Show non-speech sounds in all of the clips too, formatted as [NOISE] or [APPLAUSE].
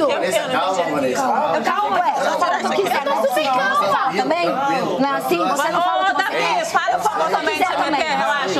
mundo. Vanessa, calma, Vanessa. Eu calma, ué. Fala o que quiser. Eu tô calma. Também? Não é assim? Você não fala o você quer. Para de falar também, você quer, relaxa.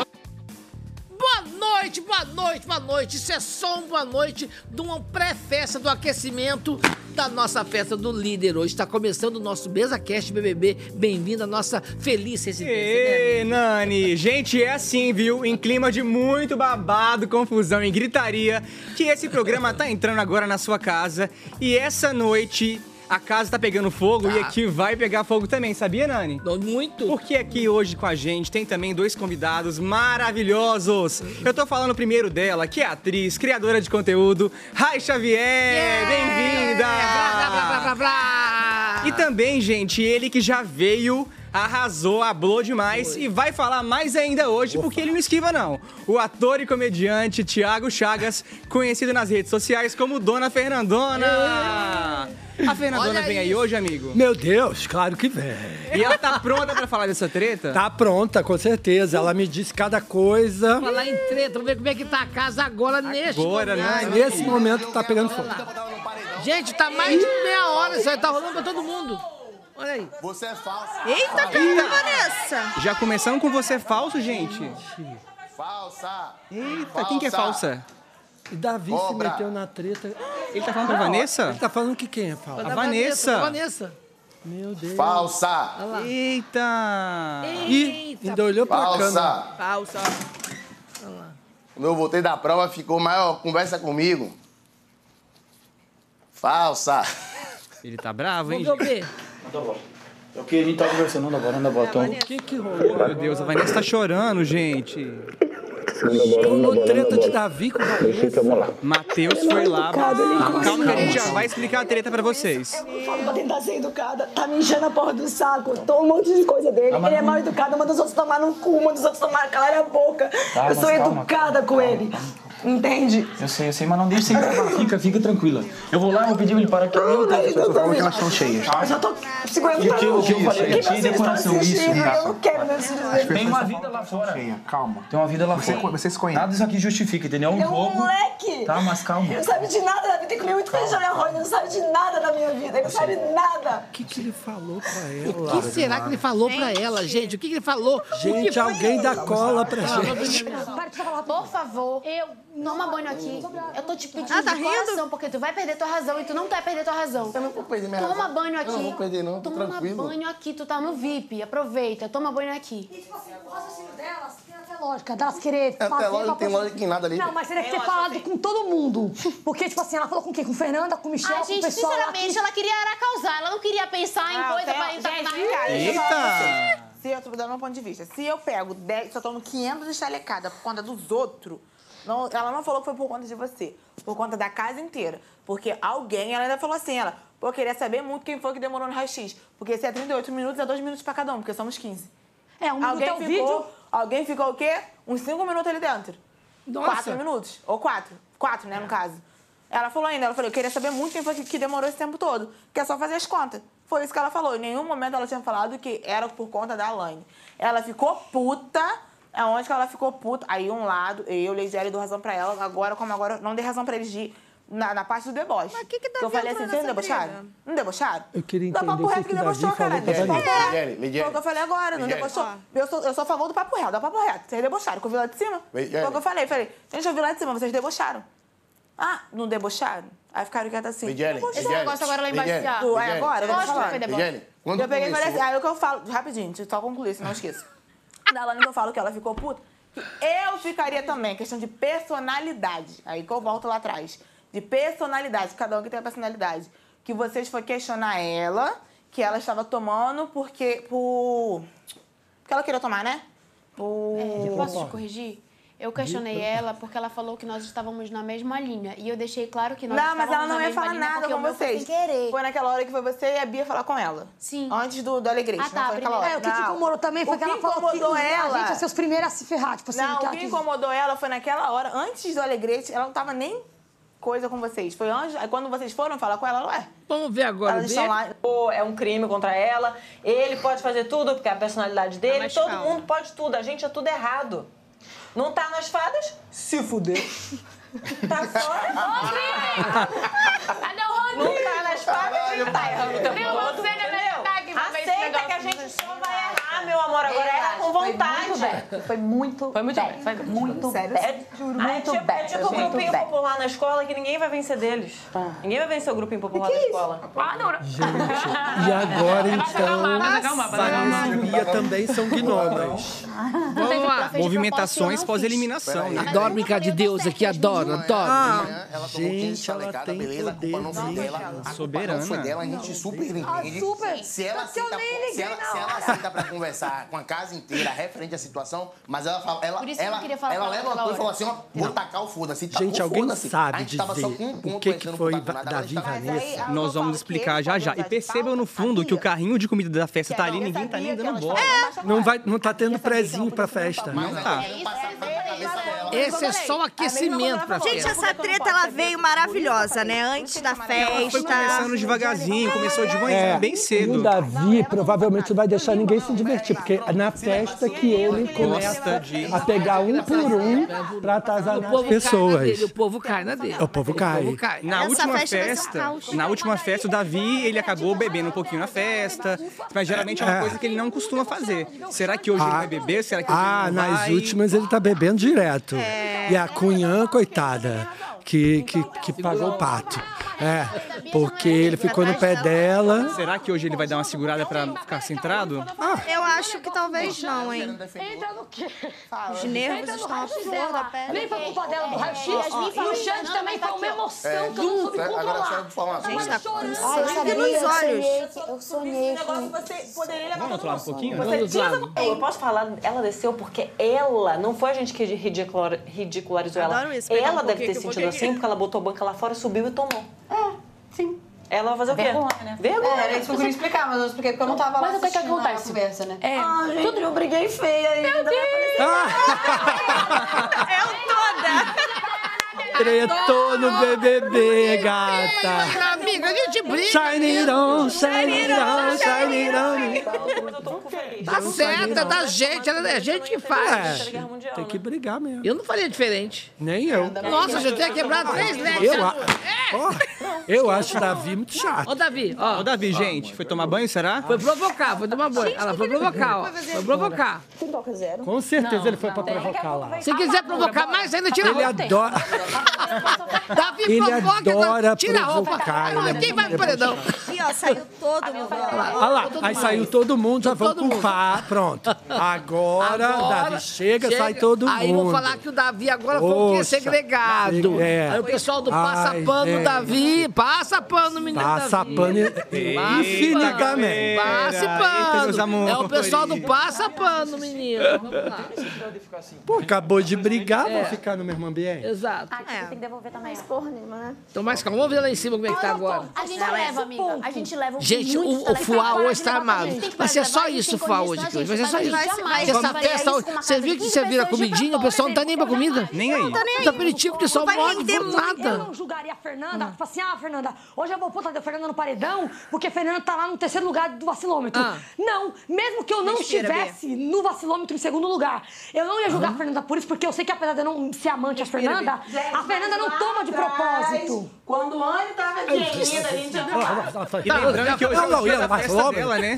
Boa noite, boa noite, boa noite. Isso é só um boa noite de uma pré-festa do aquecimento da nossa festa do líder. Hoje está começando o nosso BesaCast BBB. Bem-vindo à nossa feliz residência. né? Ei, Nani! [LAUGHS] Gente, é assim, viu? Em clima de muito babado, confusão e gritaria, que esse programa tá entrando agora na sua casa. E essa noite a casa tá pegando fogo e aqui vai pegar fogo também, sabia, Nani? Muito. Porque aqui hoje com a gente tem também dois convidados maravilhosos. Eu tô falando primeiro dela, que é atriz, criadora de conteúdo, Rai Xavier! Bem-vinda! Blá, blá, blá, blá, blá. E também, gente, ele que já veio, arrasou, hablou demais e vai falar mais ainda hoje, porque ele não esquiva, não. O ator e comediante Thiago Chagas, conhecido nas redes sociais como Dona Fernandona. A Fernandona Olha vem aí hoje, amigo. Meu Deus, claro que vem. E ela tá pronta pra falar dessa treta? Tá pronta, com certeza. Ela me disse cada coisa. Falar em treta, vamos ver como é que tá a casa agora, neste Agora, momento. né? Nesse momento tá pegando fogo. Gente, tá mais de meia hora, isso aí tá rolando pra todo mundo. Olha aí. Você é falsa. Eita, caramba, Vanessa. Já começando com você falso, gente. Falsa. Eita, quem que é falsa? E Davi Cobra. se meteu na treta. Ele tá falando pra Vanessa? Ele tá falando que quem é falso? A Vanessa. A Vanessa. Meu Deus. Falsa. Eita! Ih, ainda olhou pra câmera. Falsa. Falsa. Quando eu voltei da prova, ficou maior conversa comigo. Falsa. Ele tá bravo, hein? Vamos ver o B. É o que a gente tá conversando, não dá bola, não dá bola. Então, O que que rolou? Meu Deus, a Vanessa tá chorando, gente. Rolou treta de Davi com Vanessa. Matheus foi lá. Calma que a gente já vai explicar a treta pra vocês. Eu falo pra tentar ser educada. Tá me enchendo a porra do saco. Tô um monte de coisa dele. Ele é mal educado, manda os outros tomar no cu, manda os outros tomar calar a boca. Calma, eu sou calma, educada calma, com calma, ele. Entende? Eu sei, eu sei, mas não deixa sem. [LAUGHS] Fica, fica tranquila. Eu vou lá, vou pedir pra ele parar aqui. Meu Deus, as pessoas falam que elas estão cheias. Eu já tô segurando o que eu- o que eu falei aqui, vocês estão decoração, isso? Eu não quero verem. Tem uma vida lá fora. calma. Tem uma vida lá Você, fora. você se conhece. Nada disso aqui justifica, entendeu? É um É jogo. moleque. Tá, mas calma. Ele não sabe de nada da vida. Tem que comer muito feijão e arroz. Ele não sabe de nada da minha vida. Ele não sabe nada. O que que ele falou pra O ela? que será que ele falou pra ela, gente? O que que ele falou? O que Gente, alguém que- dá cola pra gente. Para de falar, por favor. Eu toma banho aqui. Eu tô te pedindo Ah, tá de rindo? coração, porque tu vai perder tua razão e tu não quer perder tua razão. Eu não vou perder minha Toma razão. banho Eu aqui. não vou perder, não. Toma tranquilo. banho aqui, tu tá no VIP. Aproveita, toma banho aqui. Tipo assim, o raciocínio delas tem até lógica, delas querer Até fazer lógica, uma tem lógica em nada ali. Não, mas teria que ter falado com todo mundo. Porque, tipo assim, ela falou com quem? Com Fernanda, com Michel, Ai, com o gente, pessoal sinceramente, ela queria era causar. Ela não queria pensar em Ah, coisa pra entrar gente, na eu Eita! Se eu tô dando meu ponto de vista, se eu pego 10, só tomo 500 de chalecada por conta dos outros, não, ela não falou que foi por conta de você, por conta da casa inteira. Porque alguém, ela ainda falou assim, ela, pô, eu queria saber muito quem foi que demorou no raio-x. Porque se é 38 minutos, é 2 minutos pra cada um, porque somos 15. É, um minuto Alguém é o ficou, vídeo. alguém ficou o quê? Uns 5 minutos ali dentro. Nossa. 4 minutos. Ou 4. 4, né, no caso. Ela falou ainda, ela falou, eu queria saber muito quem foi que, que demorou esse tempo todo. Que é só fazer as contas. Foi isso que ela falou. Em nenhum momento ela tinha falado que era por conta da Alaine. Ela ficou puta. Aonde que ela ficou puta? Aí um lado, eu, Leisiele, dou razão pra ela. Agora, como agora, não dei razão pra eles de... Na, na parte do deboche. Mas que que tá Eu falei assim, vocês não debocharam? Não debocharam? Eu queria Dá entender papo o que reto que debochou, falou caralho. Lidiane. Foi o que eu falei agora, não debochou. Eu sou, eu sou a favor do papo reto, dá papo reto. Vocês debocharam, que eu vi lá de cima. Foi o que eu falei, falei, gente, eu vi lá de cima, vocês debocharam. Ah, não debocharam? Aí ficaram quietos assim. Lidiane. Lidiane. negócio agora lá embaixo aí Lidiane, agora, Lógico que falar. foi deboche. Eu peguei e falei assim, aí o que eu falo, rapidinho, só concluir, senão eu esqueço. Da Alane eu falo que ela ficou puta, que eu ficaria também, questão de personalidade. Aí que eu volto lá atrás. De personalidade, cada um que tem a personalidade. Que vocês foi questionar ela, que ela estava tomando porque. por. Porque ela queria tomar, né? Por. É, posso te corrigir? Eu questionei ela porque ela falou que nós estávamos na mesma linha. E eu deixei claro que nós Não, mas estávamos ela não na ia mesma falar linha nada porque com o meu foi vocês. sem querer. Foi naquela hora que foi você e a Bia falar com ela. Sim. Antes do, do Alegrete, Ah, tá, não foi naquela hora. É, o que te Não. incomodou também foi O que ela que falou que incomodou ela... a gente ia ser os primeiros a se ferrar. Tipo assim, Não, que o ela que quis- incomodou ela foi naquela hora, antes do Alegrete, ela não tava nem coisa com vocês. Foi antes, aí quando vocês foram falar com ela, ela, ué, Vamos ver agora o elas estão lá. Ou é um crime contra ela, ele pode fazer tudo, porque é a personalidade dele, mais todo calma. mundo pode tudo, a gente é tudo errado. Não tá nas fadas? Se fuder. Tá fora? Ô, Não tá nas fadas? Tá errando. Deu uma cena na Aceita. Aceita que a gente só vai errar, meu amor. Agora erra com vontade. Foi muito bem. Foi muito Foi muito bem, foi Muito Sério? bem. É, é muito tipo, bem. é tipo o grupinho popular na escola que ninguém vai vencer deles. Ninguém vai vencer o grupinho popular da escola. Ah, não, não. E agora, então, Vanessa e Bia também são gnomas. Vamos lá. Movimentações pós-eliminação, né? Adoro brincar de Deus aqui, adoro, adoro. 15 gente, ela tem beleza, a culpa não foi poder, dela. A culpa Soberana. não foi dela, a gente super entende. super. Se ela, aceita, liguei se, ela, na se ela pra conversar com a casa inteira referente à situação, mas ela fala, ela, Por isso que eu ela, não queria falar ela ela levantou e falou assim, ó, vou tacar o foda-se. Gente, alguém foda-se. A sabe tava dizer só com um o que, que foi Davi e ela Vanessa? Nós vamos explicar já já. E percebam no fundo que o carrinho de comida da festa tá ali, ninguém tá nem dando bola. Não, vai, não tá tendo prezinho pra festa. Não ela tá. Esse é só o aquecimento pra Gente, festa. essa treta ela veio maravilhosa, né? Antes da Foi festa. começando devagarzinho, começou de manhã, É, bem E o cedo. Davi provavelmente não vai deixar ninguém se divertir, porque é na festa que ele começa de- a pegar um por um pra atazanar O as pessoas. o povo cai na dele. O povo cai. O povo cai. Na última festa na última festa, o Davi, ele acabou bebendo um pouquinho na festa, mas geralmente é uma É. coisa que ele não costuma fazer. Será que hoje ele vai beber? Será que hoje Ah, ele não nas vai? últimas ele tá bebendo direto. E a Cunhã, coitada, que, que, que pagou o pato. É, porque ele ficou no pé dela. Será que hoje ele vai dar uma segurada pra ficar centrado? Eu acho que talvez não, hein? Entra no quê? Os nervos estão à flor dela. da pele. Nem foi culpa dela do raio-x. E o Xande também tá foi uma emoção que eu não soube Agora, só controlar. vou falar Gente, tá com sangue nos eu olhos. Eu sonhei Esse negócio que... você poderia levar Vamos outro lado um pouquinho? Você Vamos tinha- lá. Eu posso falar, ela desceu porque ela, não foi a gente que ridicular- ridicularizou ela. Ela deve ter sentido vou querer. Assim porque ela botou a banca lá fora, subiu e tomou. É, sim. Ela vai fazer o quê? Vergonha, né? Vergonha. É, era isso que eu queria explicar, mas eu expliquei porque eu não tava lá Mas o que que assistindo a acontece? conversa, né? É. Ah, gente, eu briguei feia ainda. Eu [LAUGHS] toda. Tretou no BBB, gata. Amiga, a gente briga. Shine it on, shine it on, shine it on. Tá certa da gente, ela é a gente que faz. É, tem que brigar mesmo. Eu não faria diferente. Nem eu. Nossa, já tinha quebrado três leques. Eu, a- Ó, eu acho o Davi muito chato. Ô, Davi, ó. Ô, Davi, gente, foi tomar banho, será? Foi provocar, foi tomar banho. Ela foi provocar, ó. Foi provocar. Tem toca zero. Com certeza ele foi pra provocar lá. Se quiser provocar mais ainda, tira a Ele roupa. adora. Davi Ele provoca, adora tira a roupa. provocar, ele é Quem vai pro paredão? Aqui, ó, saiu todo mundo. Olha lá, aí saiu todo mundo, já mundo. culpar. Pronto. Agora, Agora, Davi chega, sai todo mundo. Aí vou falar que o Davi agora foi o quê? Poxa, Segregado. é. Aí o pessoal do Passa Ai, Pano, é. Davi, passa pano, menino Passa Davi. pano Passa infinitamente. Meus pano. É o pessoal do Passa Pano, menino. Vamos lá. Pô, acabou de brigar, É. vão ficar no mesmo ambiente. Exato. É. Tem que devolver também. Porra nenhuma, né? Então, mais calma. Vamos ver lá em cima como é que tá agora. A gente leva, amiga. A gente leva um Gente, o, o Fuá hoje tá. Tem que Vai ser só a isso o Fuá hoje a aqui hoje. Vai ser só isso. essa festa, uma você viu que 15 você vira comidinha, o pessoal não tá nem pra comida. Nem aí. Tá nem aí. Tá aperitivo, o pessoal muito. Eu nada. não julgaria a Fernanda, tipo assim, ah, Fernanda, hoje eu vou puta da Fernanda no paredão, porque a Fernanda tá lá no terceiro lugar do vacilômetro. Ah. Não, mesmo que eu não estivesse no vacilômetro em segundo lugar, eu não ia julgar a Fernanda por isso, porque eu sei que apesar de eu não ser amante da Respira, Fernanda, a Fernanda não toma de propósito. Quando o Anny tava gemida, a gente E lembrando que hoje é o dia da festa dela, né?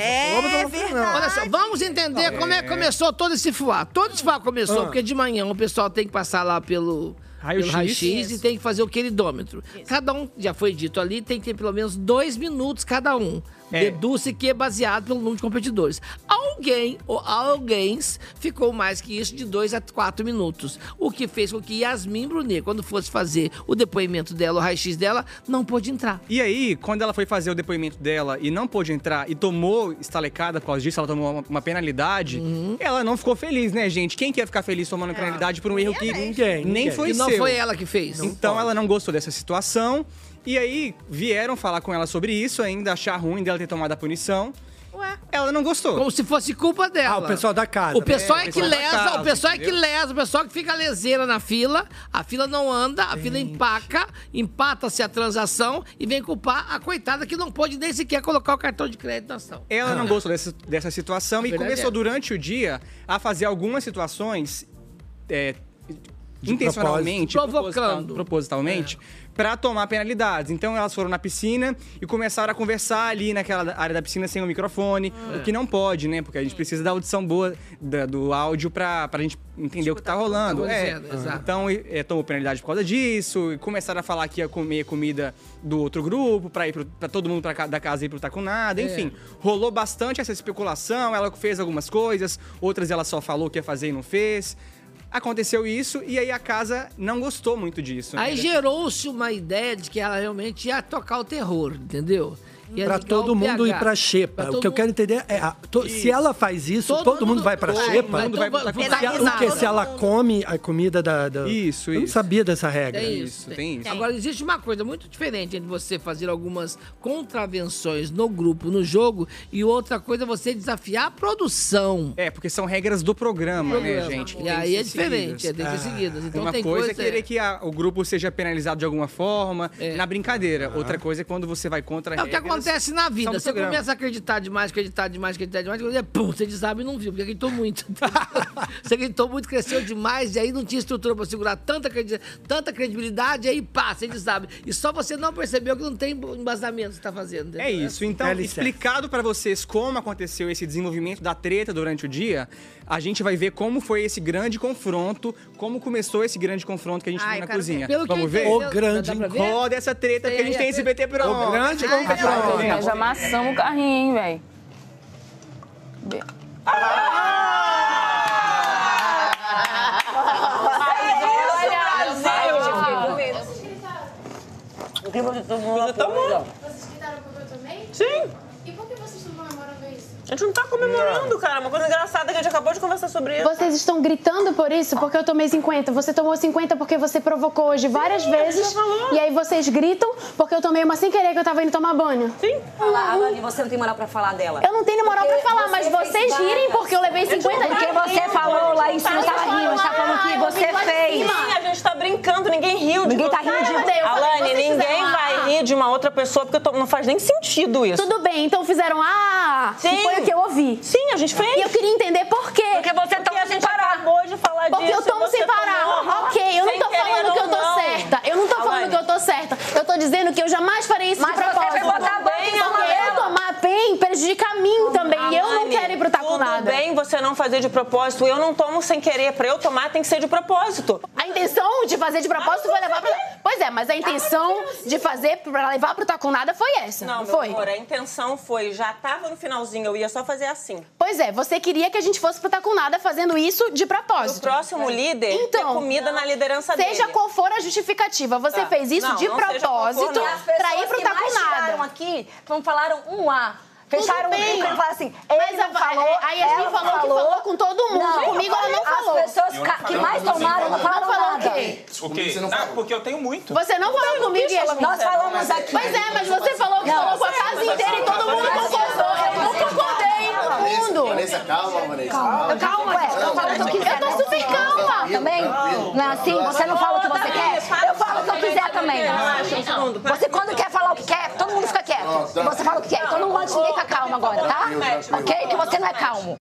É verdade. Olha só, vamos entender como é que começou todo esse fuá. Todo esse fuá começou porque de manhã o pessoal tem que passar lá pelo Raio-x. pelo raio-x e tem que fazer o queridômetro. Cada um, já foi dito ali, tem que ter pelo menos dois minutos cada um. É. Deduz-se que é baseado pelo número de competidores. Alguém ou alguém ficou mais que isso de dois a quatro minutos. O que fez com que Yasmin Brunet, quando fosse fazer o depoimento dela, o raio-x dela, não pôde entrar. E aí, quando ela foi fazer o depoimento dela e não pôde entrar e tomou estalecada por causa disso, ela tomou uma, uma penalidade, ela não ficou feliz, né, gente? Quem quer ficar feliz tomando penalidade por um erro que Ninguém, nem ninguém. foi E não seu? foi ela que fez. Então ela não gostou dessa situação. E aí vieram falar com ela sobre isso, ainda achar ruim dela ter tomado a punição. Ué. Ela não gostou. Como se fosse culpa dela. Ah, o pessoal da casa. O pessoal É, é, o que pessoal lesa, casa, o pessoal é que entendeu? lesa, o pessoal que fica leseira na fila, a fila não anda, a fila empaca, empata-se a transação e vem culpar a coitada que não pôde nem sequer colocar o cartão de crédito na ação. Ela não gostou dessa, dessa situação e Verdade começou é. durante o dia a fazer algumas situações é, De intencionalmente, Provocando. propositalmente, pra tomar penalidades. Então elas foram na piscina e começaram a conversar ali naquela área da piscina sem o microfone, o que não pode, né? Porque a gente precisa da audição boa da- do áudio pra, pra gente entender o que tá rolando. Tá É. Então é, tomou penalidade por causa disso, e começaram a falar que ia comer comida do outro grupo, pra ir pro, pra todo mundo pra ca- da casa ir pro Tá Com Nada, É. enfim. Rolou bastante essa especulação, ela fez algumas coisas, outras ela só falou que ia fazer e não fez. Aconteceu isso e aí a casa não gostou muito disso. né? Aí gerou-se uma ideia de que ela realmente ia tocar o terror, entendeu? Ligar todo mundo PH. ir pra xepa. Pra O todo que eu quero entender é, a- to- se ela faz isso, todo, mundo, vai pra vai, xepa? vai, vai- vai Se a- o quê? nada. Se ela come a comida da... da- Isso, Eu não isso. sabia dessa regra. Tem isso, tem isso. Agora, existe uma coisa muito diferente entre você fazer algumas contravenções no grupo, no jogo, e outra coisa é você desafiar a produção. É, porque são regras do programa, Programa. né, gente? que E tem que aí é diferente, seguidas. é, tem que ser seguidas. Então Uma tem coisa, coisa- é querer que a- o grupo seja penalizado de alguma forma, É. na brincadeira. Outra coisa é quando você vai contra É o que regras, acontece na vida. Você programa. começa a acreditar demais, acreditar demais, acreditar demais, quando é pum, você desabe e não viu, porque acreditou muito. [LAUGHS] você acreditou muito, cresceu demais, e aí não tinha estrutura pra segurar tanta, credi- tanta credibilidade, e aí pá, você desabe. E só você não percebeu que não tem embasamento que você tá fazendo. entendeu? É isso. Então, Alicerce. explicado pra vocês como aconteceu esse desenvolvimento da treta durante o dia, a gente vai ver como foi esse grande confronto, como começou esse grande confronto que a gente Ai, viu na cozinha. que Vamos ver? O grande dá pra ver? Roda essa treta, porque a gente tem esse BT pronto. O grande Ai, confronto. nós já amassamos o carrinho, hein, velho. O clima de todo mundo tomou. Vocês gritaram porque eu tomei? Sim. E por que vocês estão comemorando isso? A gente não tá comemorando, cara. Uma coisa engraçada que a gente acabou de conversar sobre isso. Vocês estão gritando por isso porque eu tomei 50. Você tomou 50 porque você provocou hoje várias vezes. E aí vocês gritam porque eu tomei uma sem querer que eu tava indo tomar banho. Sim. Falar, Alane, você não tem moral pra falar dela. Eu não tenho moral pra Porque falar, mas você fez vocês rirem várias. porque eu levei 50 Porque você falou lá em cima, eu tava rindo, você tá falando que você fez. Sim, a gente tá brincando, ninguém riu de Ninguém tá você. rindo de Mas falei, Alane, ninguém vai rir de uma outra pessoa porque não faz nem sentido isso. Tudo bem, então fizeram ah, Sim. Foi o que eu ouvi. Sim, a gente fez. E eu queria entender por quê. Porque você Porque toma sem parar. acabou de falar Porque disso. eu tomo você sem parar. tomou. Ok, eu não tô falando que eu tô não. certa. Eu não tô falando Alane. que eu tô certa. Eu tô dizendo que eu jamais farei isso Mas de você propósito. foi botar a boca em cima Porque eu tomar bem prejudica a mim também. E eu não quero ir pro taco Tudo nada. bem você não fazer de propósito. Eu não tomo sem querer. Pra eu tomar tem que ser de propósito. A intenção de fazer de propósito foi levar pra... Pois é, mas a intenção de fazer pra levar pro taco nada foi essa. Não, Não, meu foi? amor, a intenção foi, já tava no finalzinho, eu ia só fazer assim. Pois é, você queria que a gente fosse pro taco nada fazendo isso de O propósito. próximo líder Então, ter comida na liderança dele. Seja qual for a justificativa, você Tá. fez isso Não, de não seja qual for, propósito não. As pra pessoas ir pro que mais aqui, não falaram um A. Fecharam o bem. bico e falaram assim, Mas ele a- não falou, a Yasmin ela falou que falou com todo mundo. Comigo ela não falou. As pessoas ca- que mais tomaram não falaram Não falou nada. o quê? O quê? Você não Ah, falou. porque eu tenho muito. Você não falou comigo, Yasmin. Nós falamos aqui. Pois é, mas você falou que falou com a casa inteira e todo mundo concordou. Eu não concordei, todo mundo. Vanessa, calma, Vanessa. Calma, calma, ué. Eu falo o que eu quiser. Eu tô super calma. Também? Não é assim? Você não fala o que você quer? Eu falo o que eu quiser também. Um. Você quando quer falar o que quer, todo mundo fica quieto. Você fala o que quer. Então não de ninguém ficar calmo agora, tá? Ok? Que você não é calmo.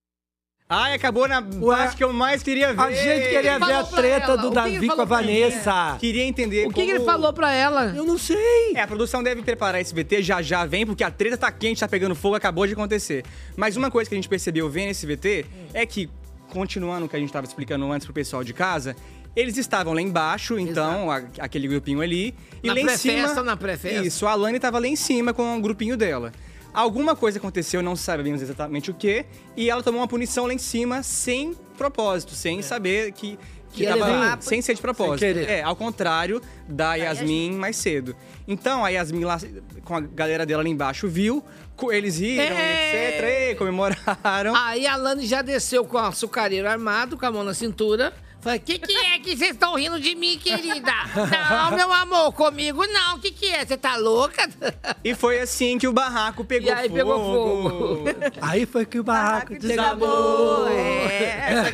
Ai, acabou na parte que eu mais queria ver. A gente queria ver a Falou pra treta ela. do O que que Davi com a falou pra Vanessa. Queria entender O que, que como- ele falou pra ela? Eu não sei. É, a produção deve preparar esse VT, já já vem, porque a treta tá quente, tá pegando fogo, acabou de acontecer. Mas uma coisa que a gente percebeu vendo esse VT é que, continuando o que a gente tava explicando antes pro pessoal de casa, eles estavam lá embaixo, então, a- aquele grupinho ali. E Na lá em pré-festa, cima. na pré-festa. Isso, a Alane tava lá em cima com o grupinho dela. Alguma coisa aconteceu, não sabemos exatamente o que, e ela tomou uma punição lá em cima sem propósito, sem saber que. Que tava sem ser de propósito. Sem querer. É, ao contrário da Yasmin mais cedo. Então, a Yasmin lá, com a galera dela lá embaixo, viu, eles riram, É. etc, e comemoraram. Aí a Lani já desceu com o açucareiro armado, com a mão na cintura. Falei, que que é que vocês estão rindo de mim, querida? Não, meu amor, comigo não. Que que é? Você tá louca? E foi assim que o barraco pegou E aí fogo. pegou fogo. Aí foi que o barraco Acabou. desabou. É.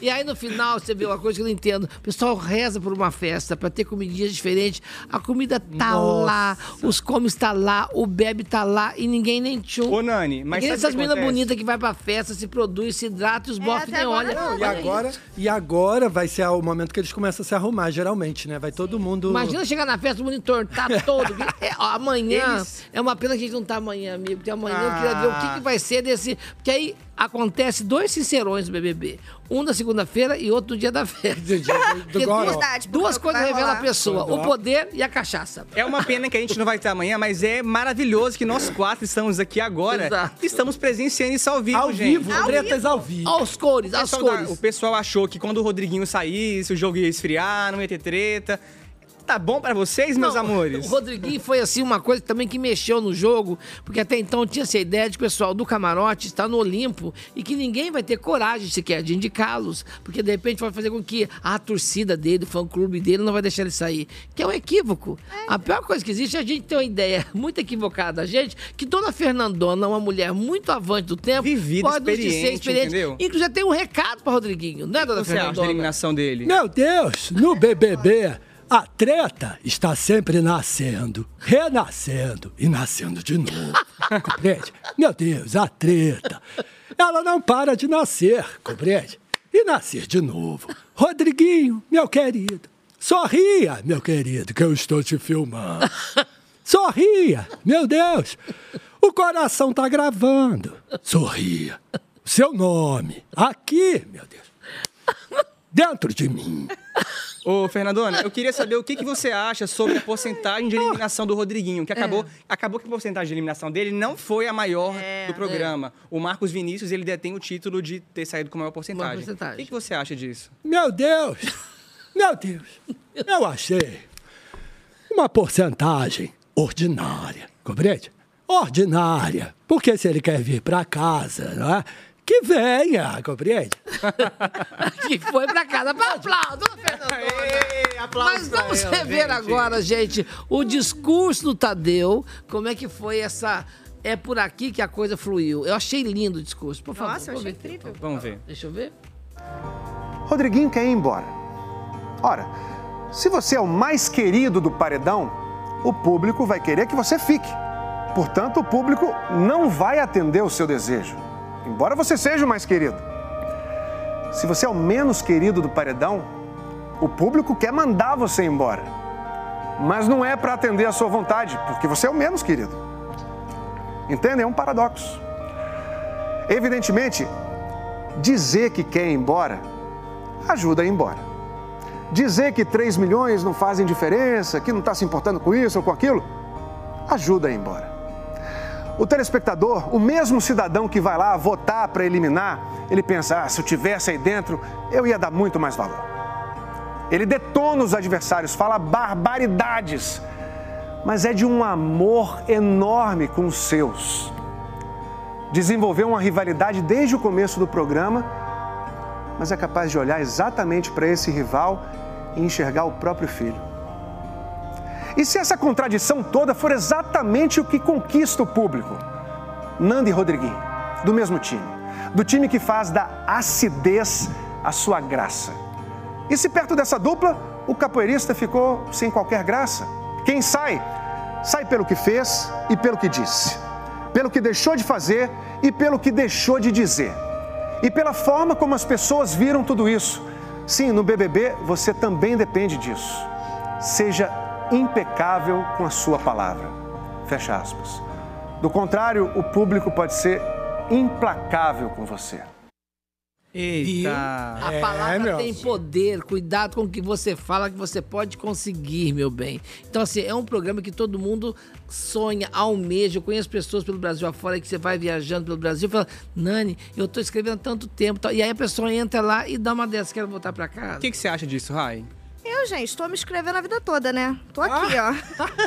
E aí no final você vê uma coisa que eu não entendo. O pessoal reza por uma festa pra ter comidinhas diferentes. A comida tá Nossa. lá, os comes tá lá, o bebe tá lá e ninguém nem tchum. Ô, Nani, mas e sabe o essas que meninas bonitas que vai pra festa, se produz, se hidrata e os bofs até nem agora olham. E agora, e agora agora vai ser o momento que eles começam a se arrumar, geralmente, né? Vai todo mundo. Imagina chegar na festa, o mundo entortar todo. [LAUGHS] É, amanhã, Eles- é uma pena que a gente não tá amanhã, amigo, porque amanhã eu queria ver o que, Ah. que vai ser desse... Porque aí acontece dois sincerões do BBB. Um na segunda-feira e outro no dia da festa. [LAUGHS] Porque goró. duas, Verdade, duas porque coisas revelam a pessoa, o poder e a cachaça. É uma pena que a gente não vai estar amanhã, mas é maravilhoso que nós quatro estamos aqui agora. Exato. Estamos presenciando isso ao vivo, Ao gente. vivo, Ao tretas vivo. ao vivo. Aos cores, aos pessoal da- cores. o pessoal achou que quando o Rodriguinho saísse, o jogo ia esfriar, não ia ter treta. Tá bom pra vocês, meus Não, amores? O Rodriguinho foi assim uma coisa também que mexeu no jogo, porque até então tinha essa ideia de que o pessoal do camarote está no Olimpo e que ninguém vai ter coragem sequer de indicá-los, porque de repente vai fazer com que a torcida dele, o fã-clube dele, não vai deixar ele sair. Que é um equívoco. A pior coisa que existe é a gente ter uma ideia [LAUGHS] muito equivocada, a gente, que Dona Fernandona, uma mulher muito avante do tempo, Vivida, pode nos dizer experiente, experiente. entendeu? Inclusive tem um recado para Rodriguinho, né, Dona você acha da Fernandona? eliminação dele? Meu Deus, no BBB, a treta está sempre nascendo, renascendo e nascendo de novo. [LAUGHS] Compreende? Meu Deus, a treta. Ela não para de nascer, compreende? E nascer de novo. Rodriguinho, meu querido, sorria, meu querido, que eu estou te filmando. [LAUGHS] Sorria, meu Deus. O coração tá gravando. Sorria. Seu nome, aqui, meu Deus. [LAUGHS] Dentro de mim. Ô, Fernandona, eu queria saber o que, que você acha sobre a porcentagem de eliminação do Rodriguinho, que acabou, É. acabou que a porcentagem de eliminação dele não foi a maior É, do programa. O Marcos Vinícius, ele detém o título de ter saído com a maior porcentagem. porcentagem. O que, que você acha disso? Meu Deus! Meu Deus! Eu achei uma porcentagem ordinária, compreende? Ordinária. Porque se ele quer vir para casa, não é? Que venha, compreende? [LAUGHS] que foi pra casa. Aplausos, dona Fernandona. Mas vamos ela, rever gente. agora, gente, o discurso do Tadeu. Como é que foi essa. É por aqui que a coisa fluiu. Eu achei lindo o discurso. Por favor. Nossa, eu achei incrível. Vamos ver. Deixa eu ver. Rodriguinho quer ir embora. Ora, se você é o mais querido do paredão, o público vai querer que você fique. Portanto, o público não vai atender o seu desejo, embora você seja o mais querido. Se você é o menos querido do paredão, o público quer mandar você embora. Mas não é para atender a sua vontade, porque você é o menos querido. Entende? É um paradoxo. Evidentemente, dizer que quer ir embora ajuda a ir embora. Dizer que 3 milhões não fazem diferença, que não está se importando com isso ou com aquilo, ajuda a ir embora. O telespectador, o mesmo cidadão que vai lá votar para eliminar, ele pensa: ah, se eu tivesse aí dentro, eu ia dar muito mais valor. Ele detona os adversários, fala barbaridades, mas é de um amor enorme com os seus. Desenvolveu uma rivalidade desde o começo do programa, mas é capaz de olhar exatamente para esse rival e enxergar o próprio filho. E se essa contradição toda for exatamente o que conquista o público? Nando e Rodriguinho, do mesmo time, do time que faz da acidez a sua graça. E se perto dessa dupla, o capoeirista ficou sem qualquer graça? Quem sai, sai pelo que fez e pelo que disse, pelo que deixou de fazer e pelo que deixou de dizer. E pela forma como as pessoas viram tudo isso. Sim, no BBB você também depende disso. Seja impecável com a sua palavra. Fecha aspas. Do contrário, o público pode ser implacável com você. Eita. A É, palavra meu. tem poder. Cuidado com o que você fala, que você pode conseguir, meu bem. Então, assim, é um programa que todo mundo sonha, almeja. Eu conheço pessoas pelo Brasil afora que você vai viajando pelo Brasil e fala, Nani, eu tô escrevendo há tanto tempo. tal." E aí a pessoa entra lá e dá uma dessas, quero voltar pra casa. O que, que você acha disso, Rai? Eu, gente, tô me inscrevendo a vida toda, né? Tô aqui, ó.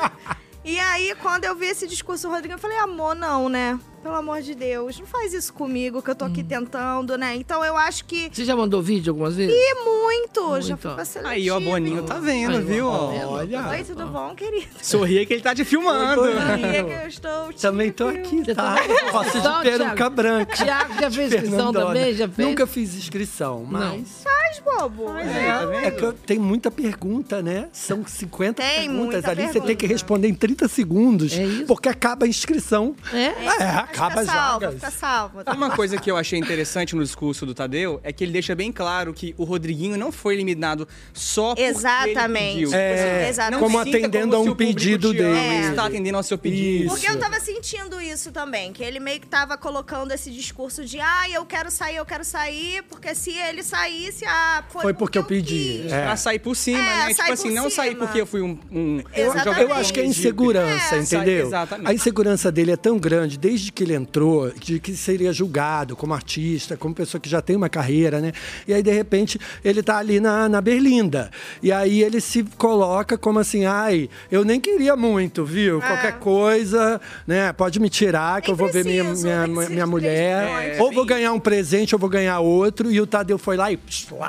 [LAUGHS] e aí, quando eu vi esse discurso do Rodrigo, eu falei, amor, não, né? Pelo amor de Deus, não faz isso comigo, que eu tô aqui tentando, né? Então eu acho que. Você já mandou vídeo algumas vezes? E muito! Já Muito. fui pra seletivo. Aí, ó, Boninho tá vendo, Aí, ó, viu? tá vendo? Olha. Oi, tudo bom, querido? Sorria que ele tá te filmando. Sabia que eu [LAUGHS] estou te Também tô aqui, tá? tá- Posso de Então, peruca branca. Thiago já fez inscrição também? Já fez? Nunca fiz inscrição, mas... Faz, bobo. É, é que tem muita pergunta, né? São 50 Tem perguntas ali, você pergunta. tem que responder em 30 segundos, É isso? porque acaba a inscrição. É? É, Acaba fica salvo, fica salvo. Uma coisa que eu achei interessante no discurso do Tadeu é que ele deixa bem claro que o Rodriguinho não foi eliminado só porque Exatamente. ele pediu. É, Exatamente. como atendendo como a um pedido te ama, dele. Ele está atendendo ao seu pedido. Porque eu tava sentindo isso também, que ele meio que tava colocando esse discurso de ah, eu quero sair, eu quero sair, porque se ele saísse, ah, foi, Foi porque eu pedi. Pra É. sair por cima, É, né? Tipo assim, não sair porque eu fui um. um Eu, eu acho que é insegurança, É, entendeu? exatamente. A insegurança dele é tão grande desde que ele entrou, de que seria julgado como artista, como pessoa que já tem uma carreira, né? E aí, de repente, ele tá ali na, na Berlinda. E aí ele se coloca como assim, ai, eu nem queria muito, viu? Qualquer coisa, né? Pode me tirar, que eu vou ver minha, preciso, minha, preciso minha mulher. presente. ou vou ganhar um presente, ou vou ganhar outro. E o Tadeu foi lá e.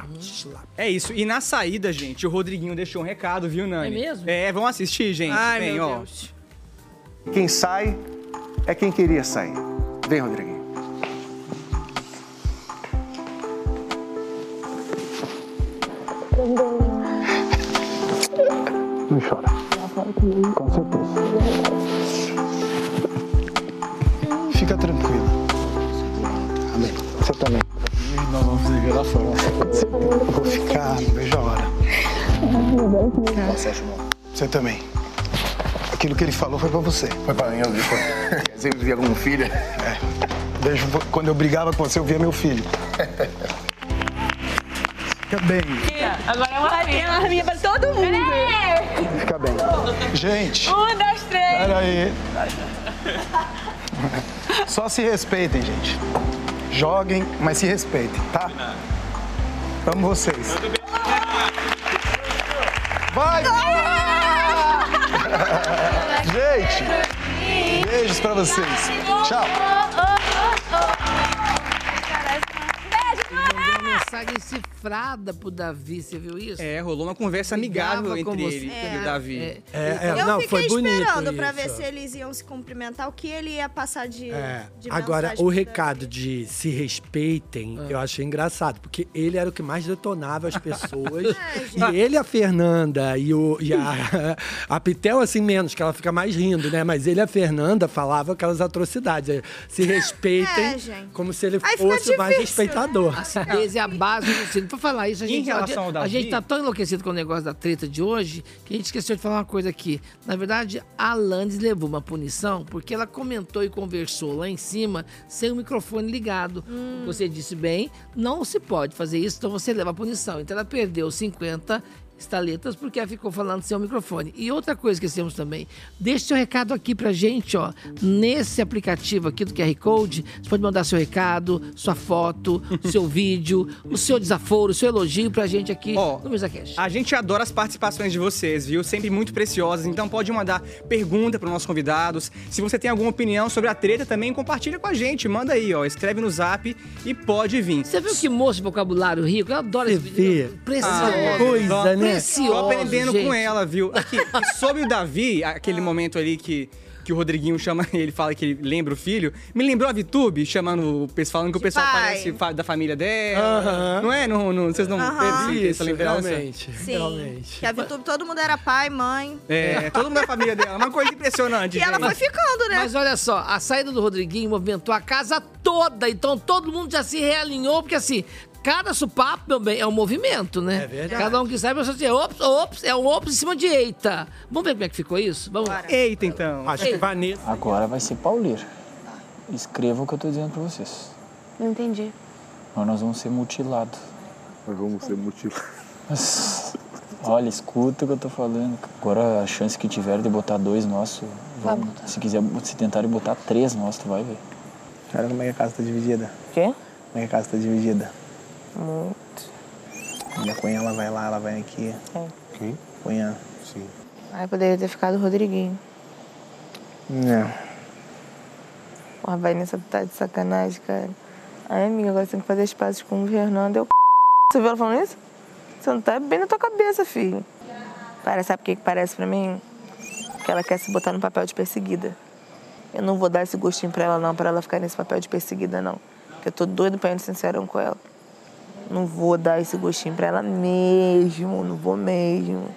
Slap, slap. É isso. E na saída, gente, o Rodriguinho deixou um recado, viu, Nani? É mesmo? É, vamos assistir, gente. Ai, Vem, meu ó. Deus. Quem sai é quem queria sair. Vem, Rodriguinho. Não chora. Com certeza. Fica tranquila. Amém. Você também. Nós vamos viver lá fora. Eu vou ficar, não vejo a hora. Você também. Aquilo que ele falou foi pra você. Foi pra mim, eu vi. [LAUGHS] Você me via como filha? É. Vejo, quando eu brigava com você, eu via meu filho. Fica bem. Agora é uma Tem uma arminha pra todo mundo. Fica bem. Gente, Um, dois, três. pera aí. Só se respeitem, gente. Joguem, mas se respeitem, tá? Amo vocês. Vai! gente, beijos pra vocês. Tchau. Mandou uma cifrada pro Davi, você viu isso? É, rolou uma conversa amigável Brigava entre você. ele É. e o Davi. É, é, eu não, fiquei foi bonito esperando pra isso. ver se eles iam se cumprimentar, o que ele ia passar de, É. de Agora, mensagem o pro recado de se respeitem, eu achei engraçado, porque ele era o que mais detonava as pessoas. [LAUGHS] e ele, a Fernanda e, o, e a, a Pitel, assim, menos, que ela fica mais rindo, né? Mas ele e a Fernanda falavam aquelas atrocidades. é, Se [LAUGHS] respeitem É, gente. como se ele Aí fica fosse o mais difícil, respeitador. Acidez é a base do. [LAUGHS] Pra falar isso, a Em gente, relação a, ao a Davi- gente tá tão enlouquecido com o negócio da treta de hoje que a gente esqueceu de falar uma coisa aqui. Na verdade, a Alanis levou uma punição porque ela comentou e conversou lá em cima sem o microfone ligado. Você disse bem, não se pode fazer isso, então você leva a punição. Então ela perdeu 50 estaletas porque ela ficou falando sem o microfone. E outra coisa que esquecemos também, deixe seu recado aqui pra gente, ó, nesse aplicativo aqui do QR Code, você pode mandar seu recado, sua foto, [LAUGHS] seu vídeo, o seu desaforo, o seu elogio pra gente aqui no MesaCast. A gente adora as participações de vocês, viu? Sempre muito preciosas. Então pode mandar pergunta para os nossos convidados. Se você tem alguma opinião sobre a treta também, compartilha com a gente. Manda aí, ó. Escreve no zap e pode vir. Você viu que moço de vocabulário rico? Eu adoro esse vídeo. Precioso. Ah, coisa, né? Precioso, Tô aprendendo gente. com ela, viu? Aqui, sobre o Davi, aquele momento ali que, que o Rodriguinho chama [LAUGHS] ele, fala que ele lembra o filho, me lembrou a Vitube, chamando, o pessoal- falando que o pessoal pai. parece fa- da família dela. Aham. Não é? Não, não- vocês não Aham. teve essa Isso, lembrança? realmente. Sim. Realmente. Que a VTube todo mundo era pai, mãe. É, todo mundo da família dela. Uma coisa impressionante, [LAUGHS] E ela gente. foi ficando, né? Mas olha só, a saída do Rodriguinho movimentou a casa toda. Então todo mundo já se realinhou, porque assim, cada supapo, meu bem, é um movimento, né? É verdade. Cada um que sai, você diz, ops, ops, é um ops em cima de eita. Vamos ver como é que ficou isso? Vamos lá. Eita, então. Acho que Vanessa. Agora vai ser pauleiro. Escreva o que eu tô dizendo pra vocês. Não entendi. Ou nós vamos ser mutilados. Nós vamos ser mutilados. Olha, escuta o que eu tô falando. Agora a chance que tiver de botar dois nossos, vamos. Se quiser, se tentarem botar três nossos, tu vai ver. Olha como é que a casa tá dividida. Quê? Como é que a casa tá dividida. Muito. Minha cunha, ela vai lá, ela vai aqui. É. Quem? Cunha. Sim. Aí poderia ter ficado o Rodriguinho. Não. Porra, vai nessa tá de sacanagem, cara. Ai, amiga, agora você tem que fazer as pazes com o Fernando. Eu... Você viu ela falando isso? Você não tá bem na tua cabeça, filho. Parece, sabe o que que parece pra mim? Que ela quer se botar no papel de perseguida. Eu não vou dar esse gostinho pra ela, não, pra ela ficar nesse papel de perseguida, não. Porque eu tô doido pra ir no sincerão com ela. Não vou dar esse gostinho pra ela mesmo, não vou mesmo.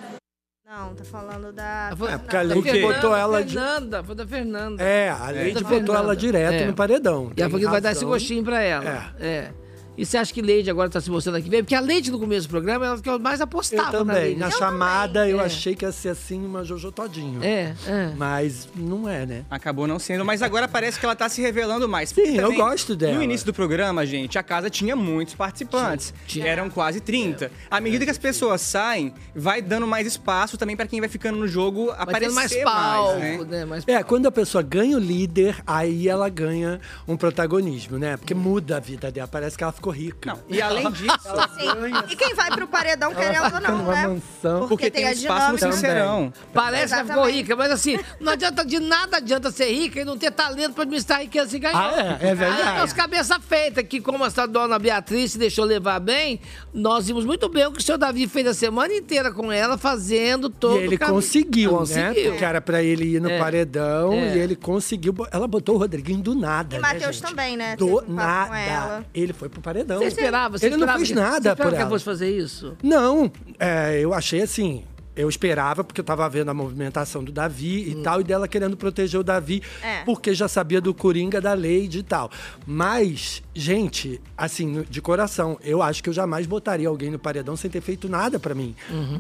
Não, tá falando da. É, porque a Leite Fernanda, botou ela de- Fernanda, foi da Fernanda. É, a Leite Da botou Fernanda. ela direto É. no paredão. E que Tem vai dar esse gostinho pra ela. É. E você acha que Leide agora tá se mostrando aqui bem? Porque a Leide no começo do programa ela que eu mais Eu apostava na também. Na Eu chamada eu É. achei que ia ser assim uma Jojo Todinho. É, é. Mas não é, né? Acabou não sendo, mas agora parece que ela tá se revelando mais. Sim, eu também, gosto dela. No início do programa, gente, a casa tinha muitos participantes. Eram quase 30. À medida que as pessoas saem, vai dando mais espaço também pra quem vai ficando no jogo aparecer tendo mais palco, né? né? Mais É, quando a pessoa ganha o líder, aí ela ganha um protagonismo, né? Porque muda a vida dela, parece que ela ficou rica. E além disso, Sim. E quem vai pro paredão, ela querendo ou não, né? mansão. Porque tem a espaço no. Sincerão. Parece que ela ficou rica, mas assim, não adianta de nada adianta ser rica e não ter talento pra administrar a riqueza que ganhou. Ah, é? É verdade. Aí nós cabeça feita, que como essa dona Beatriz se deixou levar bem, nós vimos muito bem o que o senhor Davi fez a semana inteira com ela, fazendo todo E ele o caminho. conseguiu, né? Conseguiu. Porque era pra ele ir no É. paredão É. e ele conseguiu. Ela botou o Rodriguinho do nada. E né, Matheus também, né? Do um nada. Ele foi pro paredão. Você esperava? Você ele não esperava fez que- nada você por que ela ela. fosse fazer isso? Não, é, eu achei assim. Eu esperava, porque eu tava vendo a movimentação do Davi e tal, e dela querendo proteger o Davi, É. porque já sabia do Coringa, da Lady e tal. Mas, gente, assim, de coração, eu acho que eu jamais botaria alguém no paredão sem ter feito nada pra mim.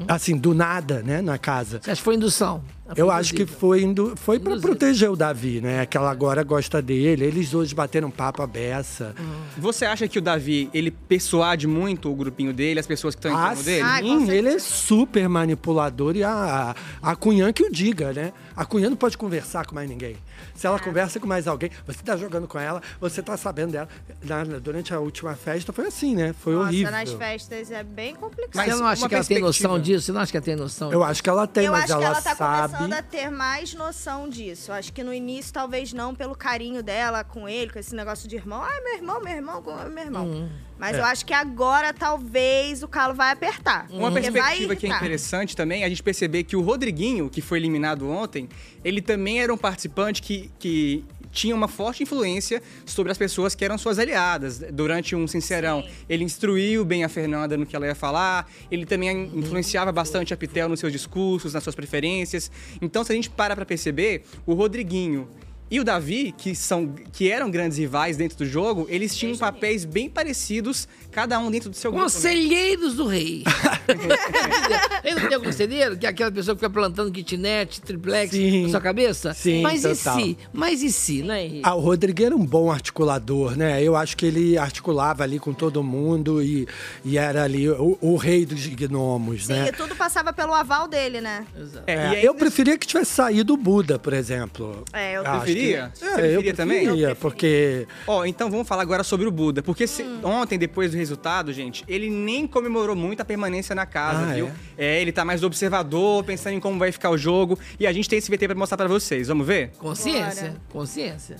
Assim, do nada, né, na casa. Você acha que foi indução? Eu acho que foi indo, foi para proteger o Davi, né? Que ela agora gosta dele. Eles hoje bateram papo a beça. Você acha que o Davi, ele persuade muito o grupinho dele, as pessoas que estão em Ah, torno dele? sim, ele é super manipulador e a, a Cunhã que o diga, né? A Cunhã não pode conversar com mais ninguém. Se ela conversa com mais alguém, você tá jogando com ela, você tá sabendo dela. Na- durante a última festa foi assim, né? Foi Nossa, horrível. nas festas é bem complicado. Mas você não acha que ela tem noção disso? Você não acha que ela tem noção Eu acho que ela tem, eu mas acho ela, que ela tá sabe. começando a ter mais noção disso. Eu Acho que no início, talvez não pelo carinho dela com ele, com esse negócio de irmão. Ai, meu irmão, meu irmão, meu irmão. Hum. Mas É. eu acho que agora, talvez, o calo vai apertar. Uma perspectiva que é interessante também é a gente perceber que o Rodriguinho, que foi eliminado ontem, ele também era um participante que, que tinha uma forte influência sobre as pessoas que eram suas aliadas durante um sincerão. Ele instruiu bem a Fernanda no que ela ia falar, ele também influenciava bastante a Pitel nos seus discursos, nas suas preferências. Então, se a gente para pra perceber, o Rodriguinho e o Davi, que, são, que eram grandes rivais dentro do jogo, eles tinham papéis bem parecidos, cada um dentro do seu grupo. né? Conselheiros do rei. [LAUGHS] Ele não tem um conselheiro? Que é aquela pessoa que fica plantando kitnet, triplex Sim. na sua cabeça? Sim, Mas total. e se? Mas e se, né, Henrique? Ah, o Rodrigo era um bom articulador, né? Eu acho que ele articulava ali com todo mundo e, e era ali o, o rei dos gnomos, Sim, né? e tudo passava pelo aval dele, né? É, eu preferia que tivesse saído o Buda, por exemplo. É, eu Acho Preferia? que- Você É, eu preferia também? preferia, porque... Ó, então vamos falar agora sobre o Buda. Porque se- ontem, depois do resultado, gente, ele nem comemorou muito a permanência na casa, Ah, viu? É? ele tá mais observador, pensando em como vai ficar o jogo. E a gente tem esse VT pra mostrar pra vocês. Vamos ver? Consciência? Consciência.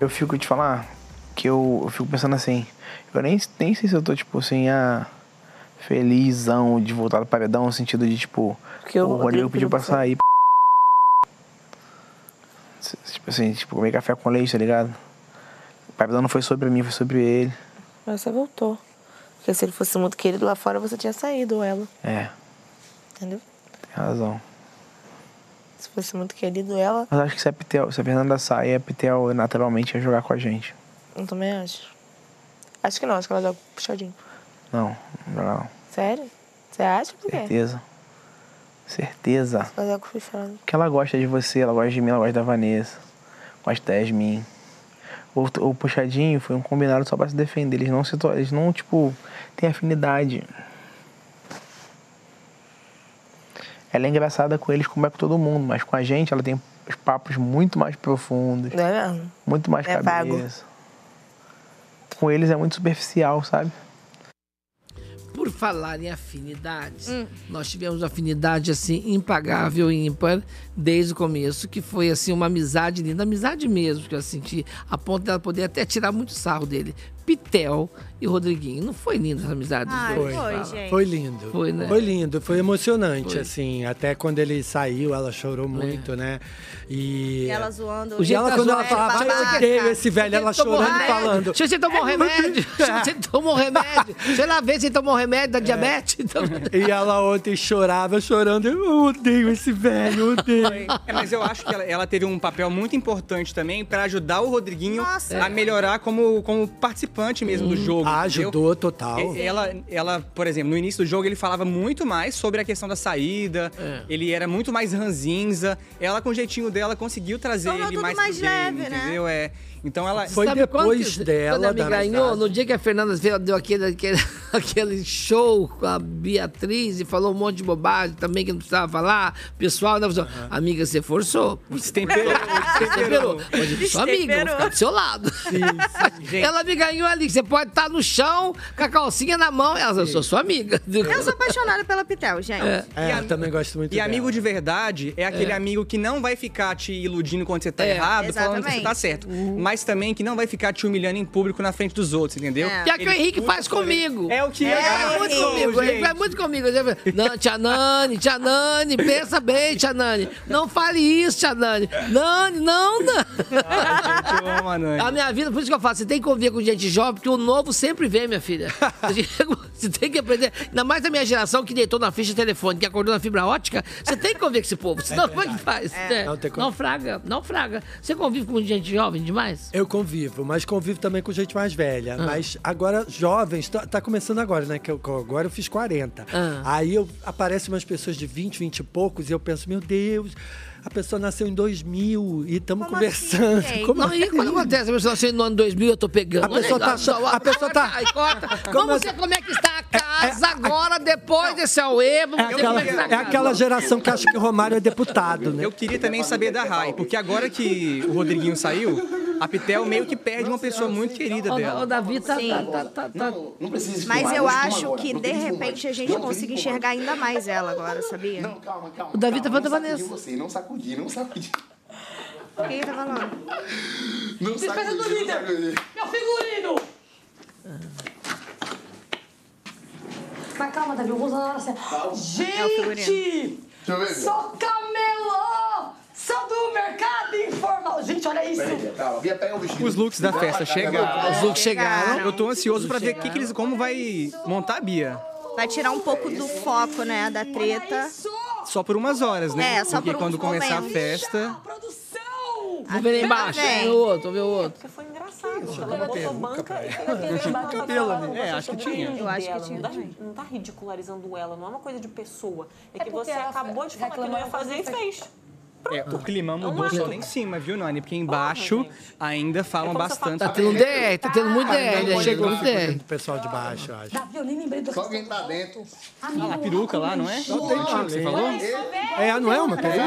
Eu fico te falar que eu, eu fico pensando assim, eu nem, nem sei se eu tô, tipo assim, ah, felizão de voltar do paredão, no sentido de, tipo, Porque o Rodrigo Rodrigo pediu pra pediu pra sair. Tipo assim, tipo, comer café com leite, tá ligado? O paredão não foi sobre mim, foi sobre ele. Mas você voltou. Porque se ele fosse muito querido lá fora, você tinha saído, ou ela. É, Entendeu? tem razão. Se fosse muito querido, ela. Mas acho que se a, Pitel, se a Fernanda sair, a Pitel naturalmente ia jogar com a gente. Eu também acho. Acho que não, acho que ela joga puxadinho. Não, não joga não. Sério? Você acha? Por quê? Certeza. Certeza. Ela joga puxado. Porque ela gosta de você, ela gosta de mim, ela gosta da Vanessa. Gosta da Yasmin. O, o puxadinho foi um combinado só pra se defender. Eles não se Eles não, tipo, têm afinidade. Ela é engraçada com eles como é com todo mundo, mas com a gente ela tem os papos muito mais profundos. Não é mesmo? Muito mais É vago. cabeça. Com eles é muito superficial, sabe? Por falar em afinidades, Hum. nós tivemos uma afinidade assim impagável e ímpar desde o começo, que foi assim uma amizade linda, amizade mesmo, que eu senti a ponto dela poder até tirar muito sarro dele. Pitel e Rodriguinho. Não foi linda essa amizade dos Ai, dois? foi, Fala. gente. Foi lindo. Foi, né? Foi lindo, foi emocionante, Foi. assim. Até quando ele saiu, ela chorou muito, né? E. E ela zoando. O jeito tá ela, quando ela falava, babaca. eu odeio esse velho, ela chorando, remédio. falando. [LAUGHS] Deixa você tomou É, remédio. Deixa você tomou remédio. Sei lá, vê se tomou remédio da diabetes. Então... E ela ontem chorava, chorando. Eu odeio esse velho, eu odeio. É, mas eu acho que ela, ela teve um papel muito importante também pra ajudar o Rodriguinho Nossa. a melhorar como, como participante mesmo do jogo. Ah, entendeu? ajudou total. E- Ela, ela, por exemplo, no início do jogo ele falava muito mais sobre a questão da saída. É. Ele era muito mais ranzinza. Ela, com o jeitinho dela, conseguiu trazer Tornou ele tudo mais, mais pro game, leve, né? entendeu? É. Então ela. Foi Sabe depois quando- dela, Quando ela me ganhou, no dia que a Fernanda fez- deu aquele, aquele, [LAUGHS] aquele show com a Beatriz e falou um monte de bobagem também que não precisava falar, o pessoal, né, falou, amiga, você forçou. Destemperou, Destemperou. Vir sua amiga, vou ficar do seu lado. Ela me ganhou ali, você pode estar no chão com a calcinha na mão. Ela, eu sou sua amiga. Eu sou apaixonada pela Pitel, gente. É, eu também gosto muito E dela. amigo de verdade é aquele É. amigo que não vai ficar te iludindo quando você tá É, errado, falando que você exatamente. tá certo. Mas também que não vai ficar te humilhando em público na frente dos outros, entendeu? É. Que é o que o Henrique faz comigo. É o que Ele é, faz muito comigo. Ele gente. faz muito comigo. Ele Não, tia Nani, tia Nani, pensa bem, tia Nani. Não fale isso, tia Nani. Nani, não, não. Eu amo a Nani. A minha vida, por isso que eu falo, você tem que conviver com gente jovem, porque o novo sempre vem, minha filha. [LAUGHS] Você tem que aprender. Ainda mais da minha geração que deitou na ficha telefônica, que acordou na fibra ótica, você tem que conviver com esse povo. Senão, como é que faz? É. Não tem como. Não fraga, não fraga. Você convive com gente jovem demais? Eu convivo, mas convivo também com gente mais velha. Ah. Mas agora, jovens, tá, tá começando agora, né? Que eu- agora eu fiz 40. Ah. Aí eu, aparecem umas pessoas de 20, 20 e poucos, e eu penso, meu Deus, a pessoa nasceu em 2000 e estamos conversando. assim? [LAUGHS] Como Não, e quando acontece? A pessoa nasceu no ano 2000, eu tô pegando. A pessoa tá- Olha, a pessoa tá- Aí corta. [LAUGHS] Como Vamos assim? ver como é que está a casa agora, depois desse auê. Vamos É aquela, é a é aquela geração que acha que Romário é deputado, né? Eu queria também saber da Rai, porque agora que o Rodriguinho saiu, a Pitel meio que perde uma pessoa muito querida dela. Ô, Davi, tá, Sim. tá, tá, tá, tá. Não precisa Mas eu não acho agora, que, não de repente, a gente Não, que enxergar ainda mais ela agora, sabia? Não, calma, calma. O Davi tá falando da não Vanessa. Você, não sacudir, não sacudir. Quem tá falando? Não sacudir, não sacudir. Meu figurino! Mas calma, Davi, eu vou usar na hora certa. É o Gente! Deixa eu ver. Sou camelô! Sou do mercado informal! Gente, olha isso! Vestido. Os looks da festa chegaram. Os looks chegaram. Eu tô ansioso pra ver que que eles, como vai montar a Bia. Vai tirar um pouco do foco, né, da treta. Só por umas horas, né? É, só Porque por uns quando começar a momentos. festa. Vamos ver lá embaixo. Vem. Vamos ver o outro, vamos ver o outro. Foi engraçado. Ela botou banca e ela teve que cabelo ali. É, acho que tinha. Eu acho que dela. tinha Não tá, não tá ridicularizando ela, não é uma coisa de pessoa. É, É que porque você ela acabou de falar que não ia fazer e fez. É, o clima mudou Não é. só lá em cima, viu, Nani? Porque embaixo ainda falam bastante. Tá tendo DR, tá tendo muito DR. aí, Chegou muito DR. o pessoal de baixo, eu acho. Davi, eu nem lembrei do Só quem tá dentro. Ah, a peruca lá, não é? Não tem você falou? É, não é uma peruca?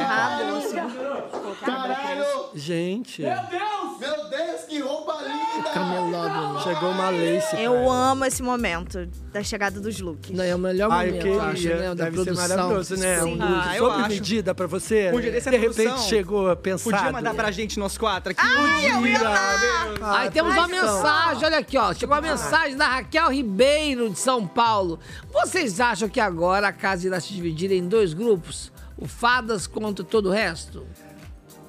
Caralho! Gente, Meu Deus, que roupa linda! Camelódromo. chegou uma lace. Eu amo esse momento da chegada dos looks. Não, é o melhor momento, eu acho, queria. né? Da Deve ser maravilhoso, né? Sim. Um Ah, look eu sob acho. medida pra você. Podia ter repente chegou pensado. Podia mandar pra gente, nós quatro aqui. Ah, Aí temos uma mensagem, olha aqui, ó. Chegou uma mensagem da Raquel Ribeiro, de São Paulo. Vocês acham que agora a casa irá se dividir em dois grupos? O Fadas contra todo o resto?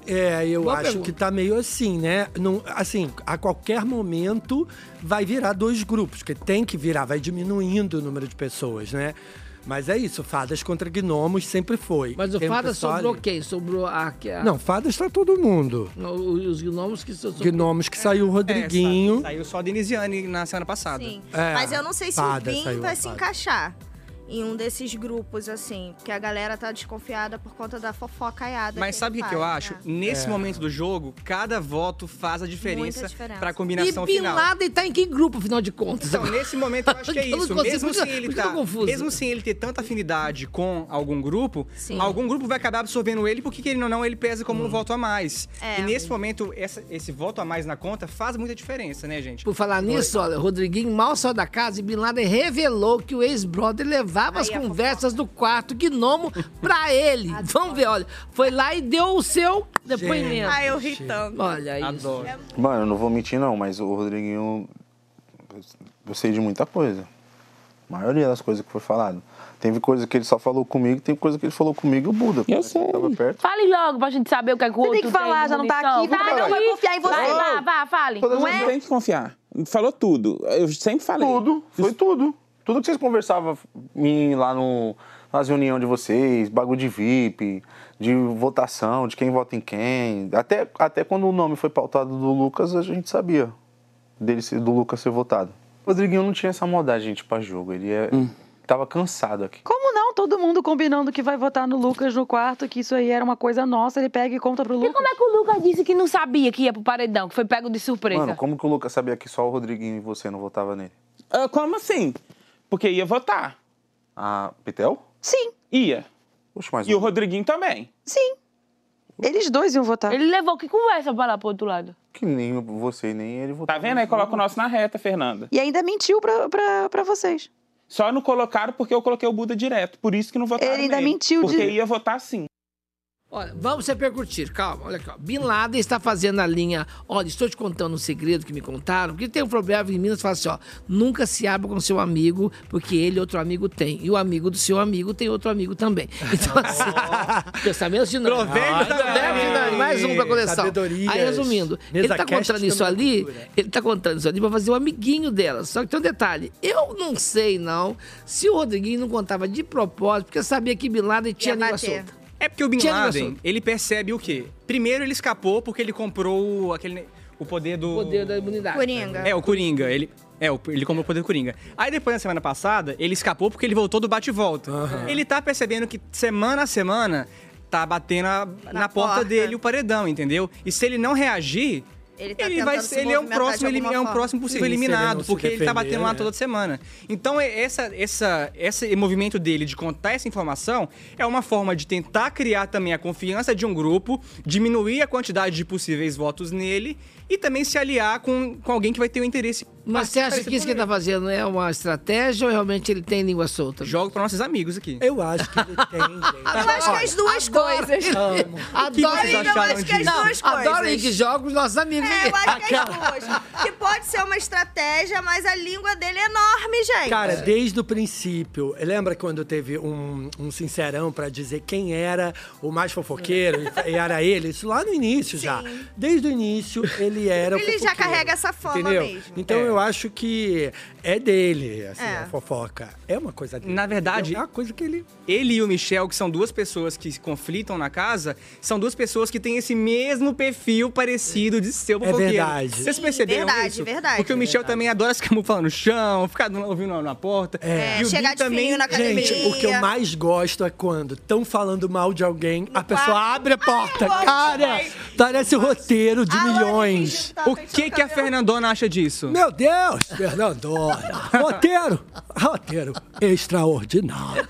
É, eu Boa acho pergunta. que tá meio assim, né? Não, assim, a qualquer momento vai virar dois grupos, que tem que virar, vai diminuindo o número de pessoas, né? Mas é isso, fadas contra gnomos sempre foi. Mas o Tem um Fadas pessoal sobrou ali- quem? Sobrou a... a Não, fadas tá todo mundo. o- os gnomos que são... Gnomos que saiu o Rodriguinho. É, sa- saiu só a Denisiane na semana passada. Sim. É, Mas eu não sei se o Vim vai se encaixar em um desses grupos, assim. Porque a galera tá desconfiada por conta da fofocaiada. Mas sabe o que, que eu ele acho? né? Nesse É. momento do jogo, cada voto faz a diferença, diferença. pra E combinação Bin final. Laden tá em que grupo, afinal de contas? Então, nesse momento, eu acho que é [LAUGHS] isso. consigo, Mesmo por que- sem ele que tá, mesmo sem ele ter tanta afinidade com algum grupo, Sim. algum grupo vai acabar absorvendo ele, porque querendo ou não, ele pesa como um voto a mais. É. E nesse momento, essa- esse voto a mais na conta faz muita diferença, né, gente? Por falar nisso, olha, o Rodriguinho mal saiu da casa e Bin Laden revelou que o ex-brother levava as conversas do quarto gnomo pra ele. [LAUGHS] Vamos ver, olha. Foi lá e deu o seu depoimento. Ai, eu ri tanto. Olha isso. Adoro. Mano, eu não vou mentir não, mas o Rodriguinho eu sei de muita coisa. A maioria das coisas que foi falado. Teve coisa que ele só falou comigo, tem coisa que ele falou comigo e o Buda. Eu sei. Tava perto. Fale logo pra gente saber o que é que o Você outro tem que falar, já não tá munição. aqui, Vai, ela vai confiar em você? Vai, vá, vá, fale. Todas Não as é? Tem que confiar. Falou tudo. Eu sempre falei. Tudo, foi tudo. Tudo que vocês conversavam em- lá no, nas reuniões de vocês, bagulho de VIP, de votação, de quem vota em quem. Até, até quando o nome foi pautado do Lucas, a gente sabia dele ser- do Lucas ser votado. O Rodriguinho não tinha essa maldade, gente, pra jogo. Ele é, tava cansado aqui. Como não? Todo mundo combinando que vai votar no Lucas no quarto, que isso aí era uma coisa nossa, ele pega e conta pro E Lucas. como é que o Lucas disse que não sabia que ia pro paredão, que foi pego de surpresa? Mano, como que o Lucas sabia que só o Rodriguinho e você não votava nele? Ah, como assim? Porque ia votar. Ah, Pitel? Sim. Ia. Oxe, mas E o Rodriguinho também. Sim. Eles dois iam votar. Ele levou que conversa pra lá pro outro lado. Que nem você e nem ele votaram. Tá vendo? Aí coloca o nosso na reta, Fernanda. E ainda mentiu pra, pra, pra vocês. Só não colocaram porque eu coloquei o Buda direto. Por isso que não votaram Ele ainda nele. mentiu de- Porque ia votar sim. Olha, vamos repercutir. Calma, olha aqui. Ó. Bin Laden está fazendo a linha. Olha, estou te contando um segredo que me contaram. Porque tem um problema em Minas, fala assim: ó, nunca se abra com seu amigo, porque ele outro amigo tem. E o amigo do seu amigo tem outro amigo também. [LAUGHS] Então, assim, pensamento de Nani. Mais um pra coleção. Aí, resumindo, ele tá contando isso também é ali, ele tá contando isso ali pra fazer um amiguinho dela. Só que tem um detalhe: eu não sei, não, se o Rodriguinho não contava de propósito, porque sabia que Bin Laden tinha língua solta. É porque o Bin Laden, ele percebe o quê? Primeiro ele escapou porque ele comprou aquele o poder do poder da imunidade. Coringa. É, o Coringa, ele é, o- ele comprou o poder do Coringa. Aí depois na semana passada, ele escapou porque ele voltou do bate e volta. Ele tá percebendo que semana a semana tá batendo a- na, porta, porta. dele o paredão, entendeu? E se ele não reagir, Ele tá ele vai ser, se ele é um próximo, ele é um próximo possível Sim, ele eliminado, se porque ele tá defender, batendo lá né? toda semana. Então é- essa, essa, esse movimento dele de contar essa informação é uma forma de tentar criar também a confiança de um grupo, diminuir a quantidade de possíveis votos nele e também se aliar com, com alguém que vai ter o interesse. Mas você acha que isso que ele tá fazendo é uma estratégia ou realmente ele tem língua solta? Jogo para nossos amigos aqui. Eu acho que ele tem, [LAUGHS] gente. Eu acho que as duas coisas. Amo. Adoro vocês Eu acho que as duas Adoro coisas. que joga com os nossos amigos. É, eu acho que as duas. Que pode ser uma estratégia, mas a língua dele é enorme, gente. Cara, desde o princípio, lembra quando teve um, um sincerão pra dizer quem era o mais fofoqueiro e e era ele? Isso lá no início já. Desde o início ele era o Ele já carrega essa fama entendeu? mesmo. Então eu acho que é dele, assim, É. a fofoca. É uma coisa dele. Na verdade, é uma coisa que ele ele e o Michel, que são duas pessoas que se conflitam na casa, são duas pessoas que têm esse mesmo perfil parecido de ser o É fofoqueiro. verdade. Vocês perceberam verdade, isso? verdade. Porque o Michel também adora se camuflar no chão, ficar no- ouvindo na porta. É, E o chegar de fininho na academia. Gente, o que eu mais gosto é quando estão falando mal de alguém, a pessoa abre a porta. Cara, parece roteiro de milhões. O que, que a Fernandona acha disso? Meu Deus, Fernandona. Roteiro, roteiro extraordinário.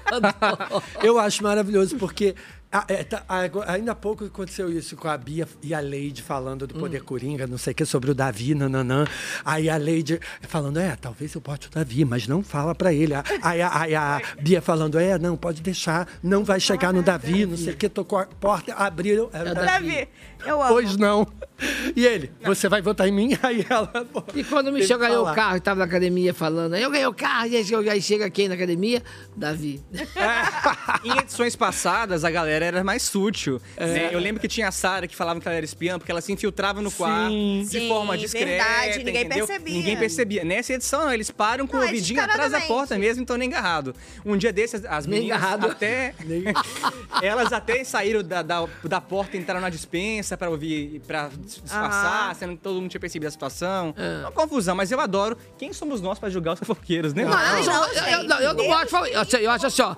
Eu acho maravilhoso porque ah, é, tá, ainda há pouco aconteceu isso com a Bia e a Leide falando do poder coringa, não sei o que, sobre o Davi, nananã. Aí a Leide falando, é, talvez eu bote o Davi, mas não fala pra ele. Aí, a- aí a Bia falando, é, não, pode deixar, não vai chegar no Davi, não sei o que, tocou a porta, abriram, era o Davi. Eu amo. Pois não. E ele, você vai votar em mim? [LAUGHS] Aí ela. pô, E quando o Michel ganhou o carro e tava na academia falando, eu ganhei o carro, e aí chega- aí chega quem na academia? Davi. [LAUGHS] Em edições passadas, a galera era mais sutil. É. né? Eu lembro que tinha a Sara que falava que ela era espiã, porque ela se infiltrava no quarto de Sim, forma discreta. verdade, ninguém entendeu? percebia. Ninguém percebia. Nessa edição, não, eles param com Não, o é ouvidinho atrás da porta mesmo, então nem agarrado. Um dia desses, as meninas até. [LAUGHS] elas até saíram da, da, da porta e entraram na dispensa pra ouvir, pra disfarçar, sendo que todo mundo tinha percebido a situação. Uma confusão, mas eu adoro. Quem somos nós pra julgar os fofoqueiros, né? Não, eu, eu- eu- não, eu não gosto de falar. Eu, eu acho assim, ó.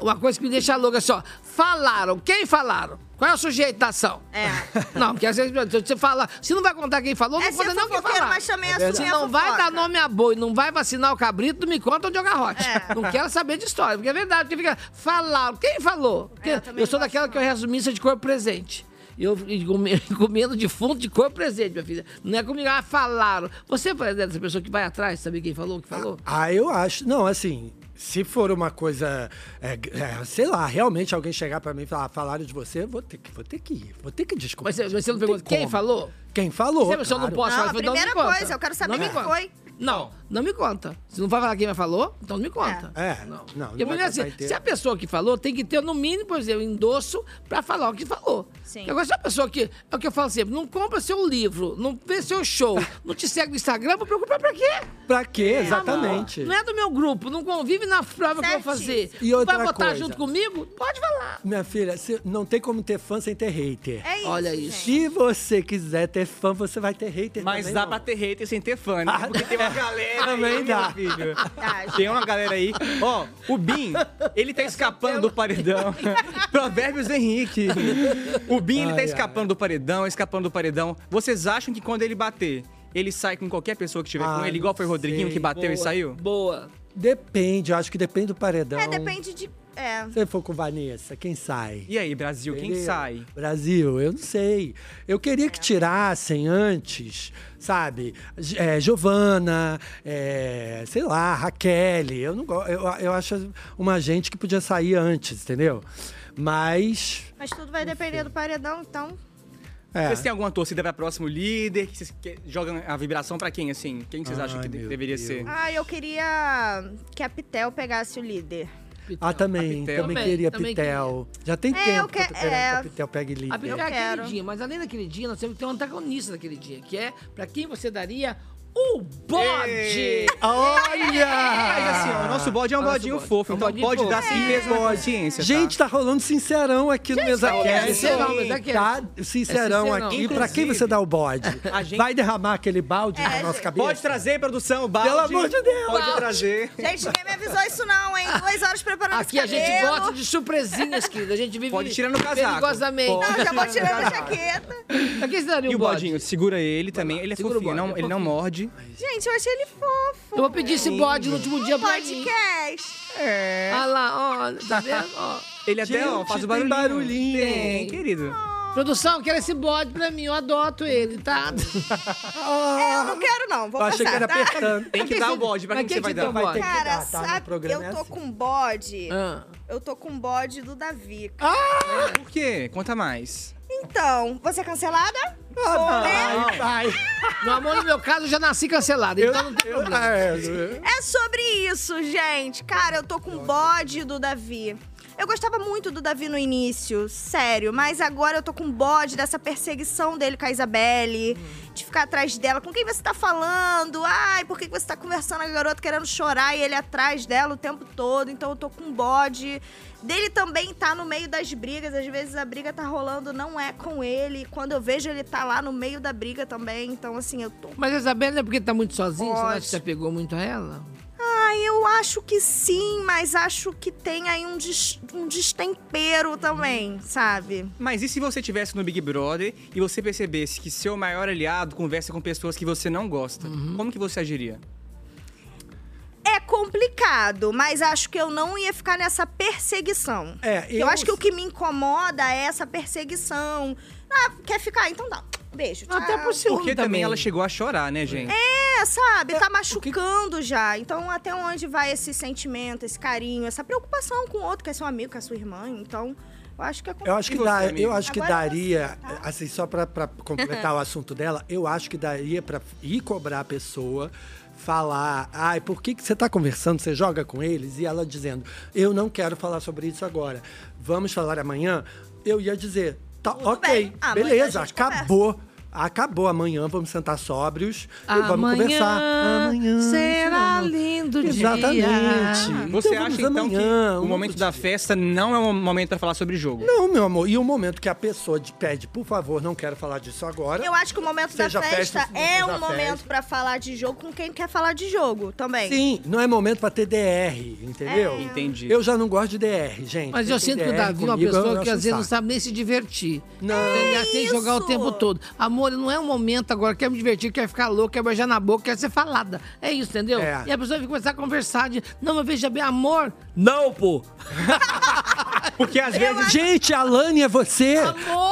uma coisa que me deixa louca é assim, ó. Falaram. Quem falaram? Qual é o sujeito da ação? É. [LAUGHS] Não, porque às vezes você fala. Se não vai contar quem falou, É não ser conta não quem falar. mas também É Se não vai dar nome a boi, não vai vacinar o cabrito, não me conta onde é o garrote. Não quero saber de história, porque é verdade. Porque fica. Falaram. Quem falou? Porque eu, sou daquela que eu rezo missa de corpo presente. Eu e come- [LAUGHS] comendo defunto de corpo presente, minha filha. Não é comigo, ah, falaram. Você é dessa pessoa que vai atrás, saber quem falou, o que falou? Ah, eu acho. Não, assim, se for uma coisa, é, é, sei lá, realmente alguém chegar pra mim e falar, falaram de você, eu vou ter que, vou ter que ir, vou ter que descobrir. Mas você, mas você não tem pergunta quem falou? Quem falou? Você, não claro. posso Não, falar, a não me primeira conta. coisa, eu quero saber Não quem foi. Não, não me conta. Se não vai falar quem me falou, então não me conta. É, não. não Porque, vai assim, se a pessoa que falou tem que ter, no mínimo, por exemplo, endosso pra falar o que falou. Sim. Agora, se a pessoa que. É o que eu falo sempre: não compra seu livro, não vê seu show, [LAUGHS] não te segue no Instagram, vou preocupar pra quê? Pra quê? Exatamente. Não é do meu grupo, não convive na prova que eu vou fazer. E Não outra vai votar coisa. junto comigo? Pode falar. Minha filha, você não tem como ter fã sem ter hater. É isso, Olha isso. Se você quiser ter fã, você vai ter hater Mas também, dá não. pra ter hater sem ter fã, né? Ah, Porque tem uma [LAUGHS] galera Também dá. filho. Tem uma galera aí. Ó, o Bin, ele tá escapando do paredão. [LAUGHS] Provérbios Henrique. O Bin, ele tá Ai, escapando do paredão, escapando do paredão. Vocês acham que quando ele bater, ele sai com qualquer pessoa que estiver com Ah, ele, igual foi o Rodriguinho sei. que bateu e Boa, saiu? Boa. Depende, acho que depende do paredão. É, depende de. É. Se for com Vanessa, quem sai? E aí, Brasil, quem Entendeu? sai? Brasil, eu não sei. Eu queria que tirassem antes, sabe? É, Giovana, é, sei lá, Raquel. Eu, não, go- eu, eu acho uma gente que podia sair antes, entendeu? Mas. Mas tudo vai depender do paredão, então. É. Vocês têm alguma torcida pra próximo líder? Que vocês que- jogam a vibração pra quem, assim? Quem vocês acham que de- deveria ser? Ah, eu queria que a Pitel pegasse o líder. Ah, também, Pitel. também, Também, queria também Pitel. Já tem É, tempo que eu tô que- querendo é. Pitel pegue líder. A Pitel é quero. queridinha, mas além da queridinha, nós temos que ter um antagonista da queridinha, que é pra quem você daria o bode. Olha! Mas assim, ó, o nosso bode é um Nosso bodinho bode. fofo, É um então bodinho pode fofo. dar sim É. mesmo na consciência. tá? Gente, tá rolando sincerão aqui no Mesa tá rolando Cast. sincerão, Mesa Cast. Tá sincerão É sincerão. aqui. Pra quem você dá o bode? [LAUGHS] A gente- Vai derramar aquele balde É, na nossa cabeça? Pode trazer, produção, o balde. Pelo amor de Deus! Pode trazer. Gente, ninguém me avisou isso, não, hein? Duas horas preparando Aqui esse a gente cabelo. gosta de surpresinhas, querida. A gente vive Pode tirar no casaco. perigosamente. Pode. Não, já vou tirando a jaqueta. Pra quem você daria E um o bode? bodinho, segura ele também. Ele é Segura o fofinho, bode, não- é ele não fofinho. morde. Gente, eu achei ele fofo. Eu vou pedir esse bode no último dia pra mim. Podcast. É. Olha lá, olha, [LAUGHS] tá vendo? Ó. Ele até, ó, faz o barulhinho. barulhinho. Tem, querido. Produção, quero esse bode pra mim, eu adoto ele, tá? [LAUGHS] É, eu não quero, não. Vou Eu achei que passar, era tá? apertando. Tem que dar o bode. Pra mas quem que você quem vai dar? o bode? Vai ter que Cara, dar, tá? No sabe, programa eu é tô assim. com bode. Ah. Eu tô com bode do Davi. Ah, por quê? Conta mais. Então, você é cancelada? No amor, no meu caso, eu já nasci cancelado, então não tem problema. É, É sobre isso, gente. Cara, eu tô com bode do Davi. Eu gostava muito do Davi no início, sério. Mas agora eu tô com bode dessa perseguição dele com a Isabelle. De ficar atrás dela. Com quem você tá falando? Ai, por que você tá conversando com a garota querendo chorar e ele atrás dela o tempo todo? Então eu tô com bode. Dele também tá no meio das brigas. Às vezes a briga tá rolando, não é com ele. Quando eu vejo ele tá lá no meio da briga também. Então, assim, eu tô Mas a Isabela é porque tá muito sozinha? Você acha que você pegou muito a ela? Ah, eu acho que sim, mas acho que tem aí um, des- um destempero também, sabe? Mas e se você estivesse no Big Brother e você percebesse que seu maior aliado conversa com pessoas que você não gosta? Como que você agiria? É complicado, mas acho que eu não ia ficar nessa perseguição. É, eu... eu- acho que o que me incomoda é essa perseguição. Ah, quer ficar? Então dá. Beijo. Tchau. Até por ciúme Porque também ela chegou a chorar, né, gente? É, sabe? Tá machucando já. Então, até onde vai esse sentimento, esse carinho, essa preocupação com o outro, que é seu amigo, que é sua irmã? Então, eu acho que é Eu acho que, você, dá, amigo? eu acho que Agora daria, assim, só pra, pra completar o [LAUGHS] assunto dela, eu acho que daria pra ir cobrar a pessoa, falar, ai, por que, que você tá conversando, você joga com eles? E ela dizendo, eu não quero falar sobre isso agora, vamos falar amanhã? Eu ia dizer, tá, ok, bem. Amanhã a beleza, gente conversa. Acabou. Amanhã, vamos sentar sóbrios e vamos Amanhã conversar. Amanhã será lindo dia. Exatamente. Você Então, acha então que amanhã, o um momento da festa não é um momento pra falar sobre jogo? Não, meu amor. E o momento que a pessoa te pede, por favor, não quero falar disso agora. Eu acho que o momento da festa, festa, é um momento pra falar de jogo com quem quer falar de jogo também. Sim, não é momento pra ter DR, entendeu? É. Entendi. Eu já não gosto de DR, gente. Mas eu tem sinto que o Davi é uma pessoa que às vezes não sabe nem se divertir. Não. Ele quer jogar o tempo todo. Amor, não é um momento agora, quer me divertir, quer ficar louco, quer beijar na boca, quer ser falada. É isso, entendeu? É. E a pessoa vai começar a conversar de, não, mas veja bem, amor. Não, pô. [LAUGHS] Porque às vezes. Gente, a Lani é você?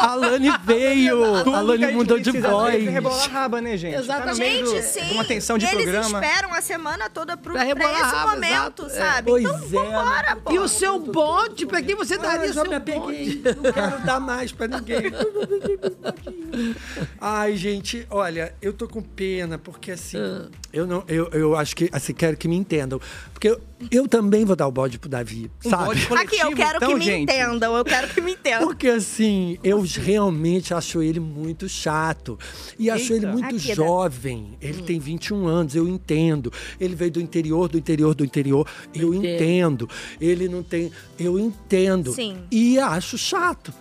A Lani veio. [LAUGHS] A Lani mudou de precisa voz. é rebolar a raba, né, gente? Tá no meio Gente, sim. uma tensão de eles programa. esperam a semana toda pro, Pra pra, esse raba, momento, exato. sabe? Pois então, é. vambora, pô. E o seu bote, pra quem você Ah, daria eu já seu me apeguei. Não quero dar mais pra ninguém. [LAUGHS] Ai, gente, olha, eu tô com pena, porque assim, Ah. eu não, eu, eu acho que, assim, quero que me entendam. Porque eu, eu também vou dar o bode pro Davi, Um sabe? [LAUGHS] Aqui, eu quero então, que me entendam, eu quero que me entendam. Porque assim, eu realmente acho ele muito chato. E acho ele Eita. muito Aqui, Dé. jovem. Ele tem 21 anos, eu entendo. Ele veio do interior, do interior, do interior. Eu entendo. Ele não tem. Eu entendo. Sim. E acho chato.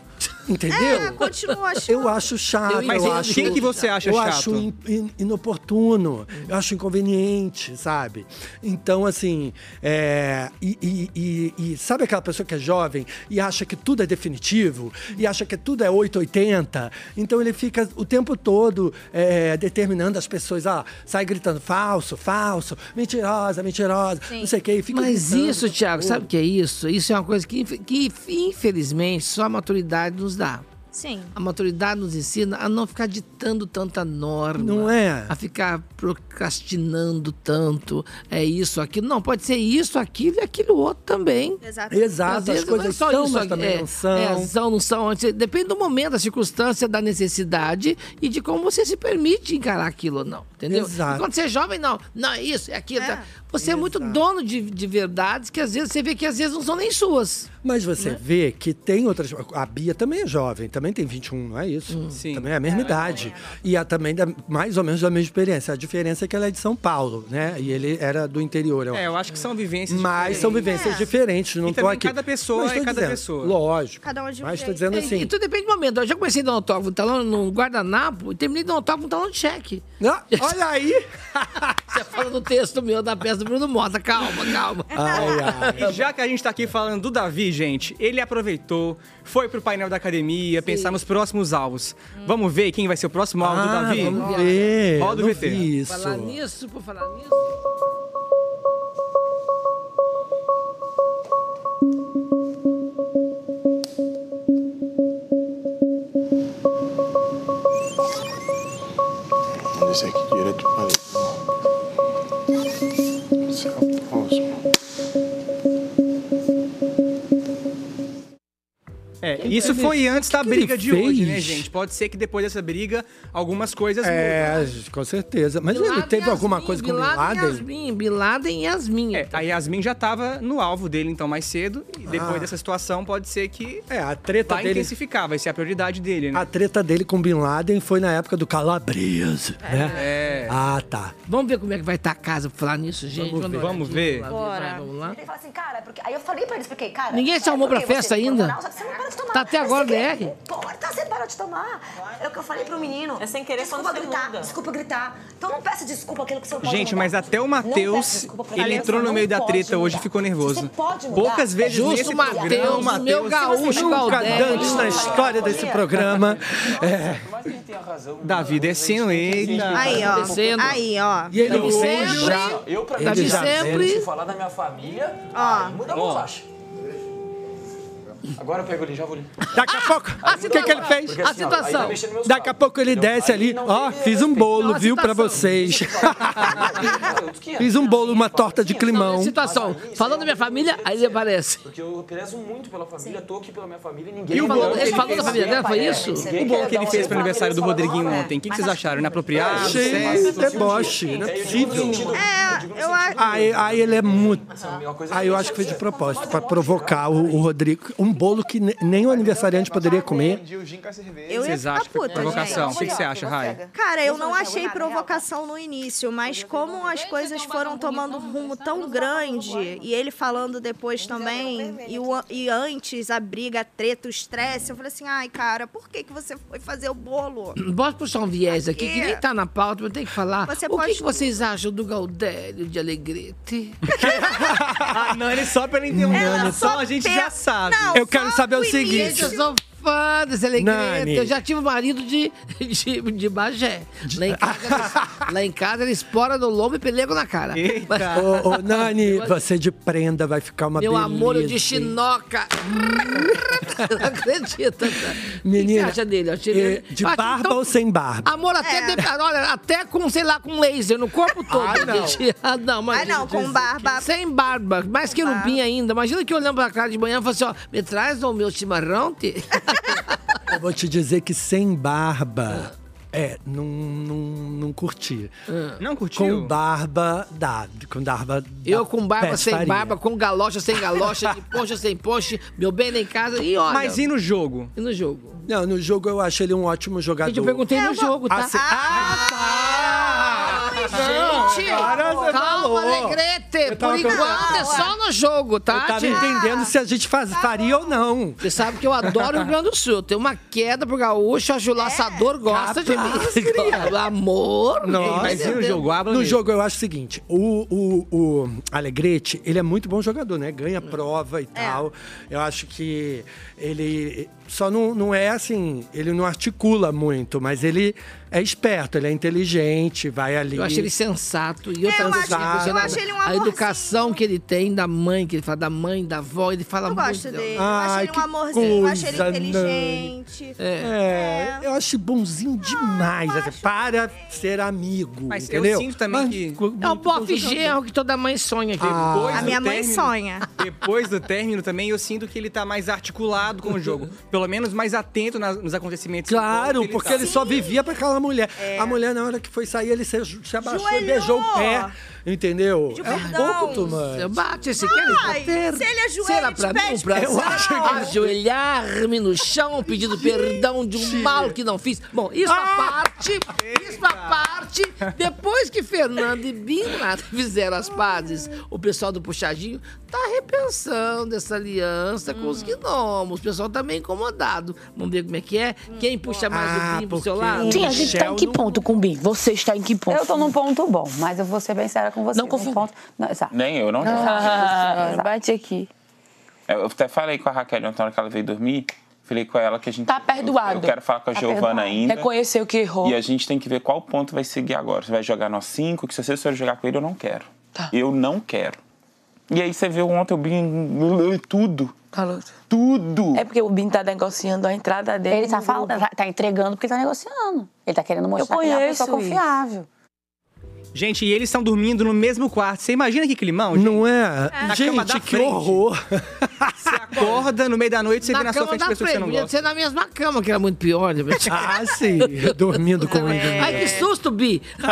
Entendeu? É, continua [LAUGHS] achando. Eu acho chato. Eu eu entendo. acho, Quem que você acha eu chato? acho in- in- inoportuno. Eu acho inconveniente, sabe? Então, assim, é, e, e- e- e sabe aquela pessoa que é jovem e acha que tudo é definitivo e acha que tudo é 880? Então ele fica o tempo todo é, determinando as pessoas, ah, sai gritando falso, falso, mentirosa, mentirosa, não sei o quê. Fica Mas gritando isso, Thiago, sabe o que é isso? Isso é uma coisa que, que infelizmente, só a maturidade nos dá. Sim. A maturidade nos ensina a não ficar ditando tanta norma. Não é? A ficar procrastinando tanto. É isso, aquilo. Não, pode ser isso, aquilo e aquilo outro também. Exato. Exato, as coisas não é só são, isso, mas também é, não são. É, são, não são. Depende do momento, da circunstância, da necessidade e de como você se permite encarar aquilo ou não. Entendeu? Exato. E quando você é jovem, não. Não, é isso, é aquilo. tá? Você é muito dono de, de verdades que às vezes você vê que às vezes não são nem suas. Mas você Né? vê que tem outras. A Bia também é jovem, também tem 21, não é isso? Hum. Sim. Também é a mesma idade. E a, também da, mais ou menos da mesma experiência. A diferença é que ela é de São Paulo, né? E ele era do interior. Eu É, eu acho que são vivências Mas são diferentes. vivências diferentes, não E tô aqui. cada pessoa é cada dizendo, pessoa. Lógico. Cada um de um Mas tô jeito. dizendo É, assim. E tudo depende do momento. Eu já comecei a dar um autógrafo no talão, no guardanapo e terminei de dar um autógrafo no talão de cheque. Ah, [LAUGHS] olha aí! Você fala do texto meu da peça do Bruno Mota. Calma, calma. [LAUGHS] E já que a gente tá aqui falando do Davi, gente, ele aproveitou, foi pro painel da academia, pensar nos próximos alvos. Vamos ver quem vai ser o próximo alvo do Ah, Davi? vamos ver. Roda o VT. isso. Falar nisso, por falar nisso. Vamos descer É, isso foi antes da que briga de hoje, né, fez? gente? Pode ser que depois dessa briga algumas coisas É, mudem. com certeza. Mas Bin ele teve alguma coisa com Bin Bin Laden? Yasmin, Bin Laden e Yasmin. É, a Yasmin já tava no alvo dele, então, mais cedo. E depois Ah. dessa situação, pode ser que É, a treta vai dele. intensificar, vai ser a prioridade dele, né? A treta dele com Bin Laden foi na época do Calabresa, né? É. Ah, tá. Vamos ver como é que vai estar a casa pra falar nisso, gente. Vamos ver. Vamos ver. Vamos lá, vai, vamos lá. Ele fala assim, cara, porque... aí eu falei pra ele, expliquei, cara... Ninguém se arrumou é porque pra festa ainda? só que você não de tomar. Tá até É agora sem querer. DR. Porra, tá, você para de tomar. É o que eu falei pro menino. É sem querer desculpa quando você gritar, muda. desculpa gritar. Então não peça desculpa aquilo que você não pode Gente, mudar. mas até o Matheus, ele entrou no meio da treta hoje e ficou nervoso. você pode mudar, Poucas vezes Justo nesse Matheus, programa, o meu gaúcho Nunca Galdério. antes na história desse programa. É. Davi descendo ele. Aí, ó. Descendo. Aí, ó. E ele sempre- já. Eu, pra Davi já sempre- Se falar da minha família, Ó. aí muda a bolacha. Agora eu pego ali, já vou ali. Daqui a pouco. O que, que ele fez? Porque A assim, ó, aí tá situação. nos meus Daqui a pouco ele desce Aí ali. Ó, fiz um bolo, a viu, pra situação. vocês. [LAUGHS] Fiz um bolo, uma torta de climão. Situação. Falando da minha família, aí ele aparece. Porque eu prezo muito pela família, tô aqui pela minha família e ninguém... E o Falou- bolo que ele falou da família dela, foi isso? O bolo que ele fez pro aniversário do Rodriguinho ontem, o que, vocês acharam? Inapropriado? Achei deboche, não é possível. É, eu acho. Aí, aí ele é muito. Coisa Aí eu acho que foi de propósito, pra provocar o, o Rodrigo. Um bolo que ne- nem o aniversariante poderia comer. Eu ia Vocês ficar acham que foi puta, provocação? O gente. que, que você acha, Rai? Cara, eu não achei provocação no início, mas como as coisas foram tomando um rumo tão grande, e ele falando depois também, e, o, e antes a briga, a treta, o estresse, eu falei assim, ai, cara, por que, que você foi fazer o bolo? Posso puxar um viés aqui, que nem tá na pauta, mas tem que falar. Você o que, pode- que vocês acham do Galdério de Alegrete? [LAUGHS] Ah, não, ele só pela internet. Só a gente já sabe. Não, Eu quero saber o seguinte. Fã desse Alegrete. Nani. Eu já tive marido de, de, de Bagé. Lá em, casa, eles- [LAUGHS] lá em casa ele espora no lombo e pelego na cara. Eita. Ô, ô, Nani, [LAUGHS] você de prenda vai ficar uma Meu beleza. amor, eu de chinoca. [LAUGHS] Não acredita, cara. Menina, o que você acha dele? Achei ele- de barba tão- ou sem barba? Amor, até, É. de- olha, até com, sei lá, com laser no corpo todo. Ah, não. gente. Ah, não, mas Ah, não, com barba. que- Sem barba, mais que lupinha ainda. Imagina que eu olhando pra cara de manhã e falo assim, ó, me traz o meu chimarrão, te. Eu vou te dizer que sem barba É, não, não, não curti. Não curtiu? Com barba, dá. Com barba. Eu dá com barba, sem barba, com galocha, sem galocha, de poncha, sem poncha, meu bem lá em casa e olha. Mas e no jogo? E no jogo? Não, no jogo eu acho ele um ótimo jogador. Gente, eu perguntei no jogo, tá? Ah, Gente, Agora você calma. Alegrete. Por enquanto é só no jogo, tá? Eu tava entendendo se a gente faz, faria ou não. Você sabe que eu adoro o Rio Grande do Sul. Eu tenho uma queda pro gaúcho, acho o laçador gosta de mim. [LAUGHS] Amor. Nossa. Mas e no jogo? No jogo eu acho o seguinte, o, o, o Alegrete, ele é muito bom jogador, né? Ganha prova e tal. Eu acho que ele só não, não é assim, ele não articula muito, mas ele é esperto, ele é inteligente, vai ali. Eu acho ele sensato. E outra eu coisa acho- que me eu acho ele um A educação que ele tem da mãe, que ele fala da mãe, da avó, ele fala Eu muito. gosto dela. dele. eu acho ele um amorzinho, eu acho ele inteligente. É, eu acho bonzinho demais. assim, para ser amigo. Mas eu entendeu? sinto também que- É um bofe genro que toda mãe sonha. aqui. Depois A minha mãe término- sonha. Depois do término também, eu sinto que ele tá mais articulado com o jogo. Pelo [LAUGHS] menos mais atento nas- nos acontecimentos. Claro, que porque tá. ele só vivia pra aquela mulher. A mulher, na hora que foi sair, ele se, se abaixou e beijou o pé. Entendeu? É um pouco, bate, você quer Ai, ter. se ele ajoelha, Será ele pra mim um prazer Eu acho que- ajoelhar-me no chão pedindo perdão de um mal que não fiz? Bom, isso Ah! parte, isso à parte. Depois que Fernando e Bin lá fizeram as pazes, o pessoal do Puxadinho tá repensando essa aliança com Hum. os gnomos. O pessoal tá meio incomodado. Vamos ver como é que é? Quem puxa mais Ah, o Bin pro seu lado? Sim, a gente tá em que ponto com o Bim? Você está em que ponto? Eu tô num ponto bom, mas eu vou ser bem séria com você. Não confio. Ponto... Não, exato. Nem eu, não. Ah, [LAUGHS] bate aqui. Eu até falei com a Raquel ontem, na hora que ela veio dormir. Falei com ela que a gente. Tá perdoado. Eu, eu quero falar com a Tá Giovana ainda. Reconheceu que errou. E a gente tem que ver qual ponto vai seguir agora. Você vai jogar nós cinco, que se você for jogar com ele, eu não quero. Eu não quero. E aí você viu ontem o Bin tudo. Tudo. É porque o Bim tá negociando a entrada dele. Ele tá, falando, tá, tá entregando porque tá negociando. Ele tá querendo mostrar Eu que ele é uma pessoa isso. confiável. Gente, e eles estão dormindo no mesmo quarto. Você imagina que climão? gente? Não é? Na Gente, que frente. horror. Você [LAUGHS] acorda no meio da noite, você vê Na na sua cama frente da pessoas que você frente, não gosta. ser na mesma cama, que era muito pior. né? [LAUGHS] Ah, sim. Dormindo com ele. Ai, que susto, Bi! [LAUGHS]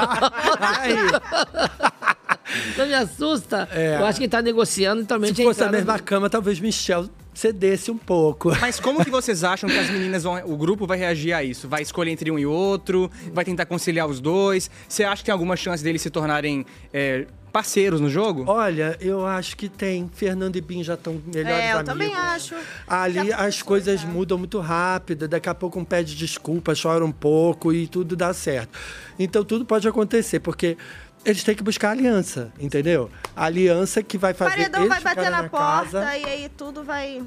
Não me assusta. É. Eu acho que ele tá negociando também. Se fosse a mesma cama, talvez Michel cedesse um pouco. [LAUGHS] Mas como que vocês acham que as meninas vão. O grupo vai reagir a isso? Vai escolher entre um e outro? Vai tentar conciliar os dois? Você acha que tem alguma chance deles se tornarem é, parceiros no jogo? Olha, eu acho que tem. Fernando e Bin já estão melhores É, eu amigos. também acho. Ali as coisas mudam muito rápido. Daqui a pouco um pede desculpa, chora um pouco e tudo dá certo. Então tudo pode acontecer, porque eles têm que buscar aliança, entendeu? A aliança que vai O fazer paredão eles vai bater na, na porta casa. e aí tudo vai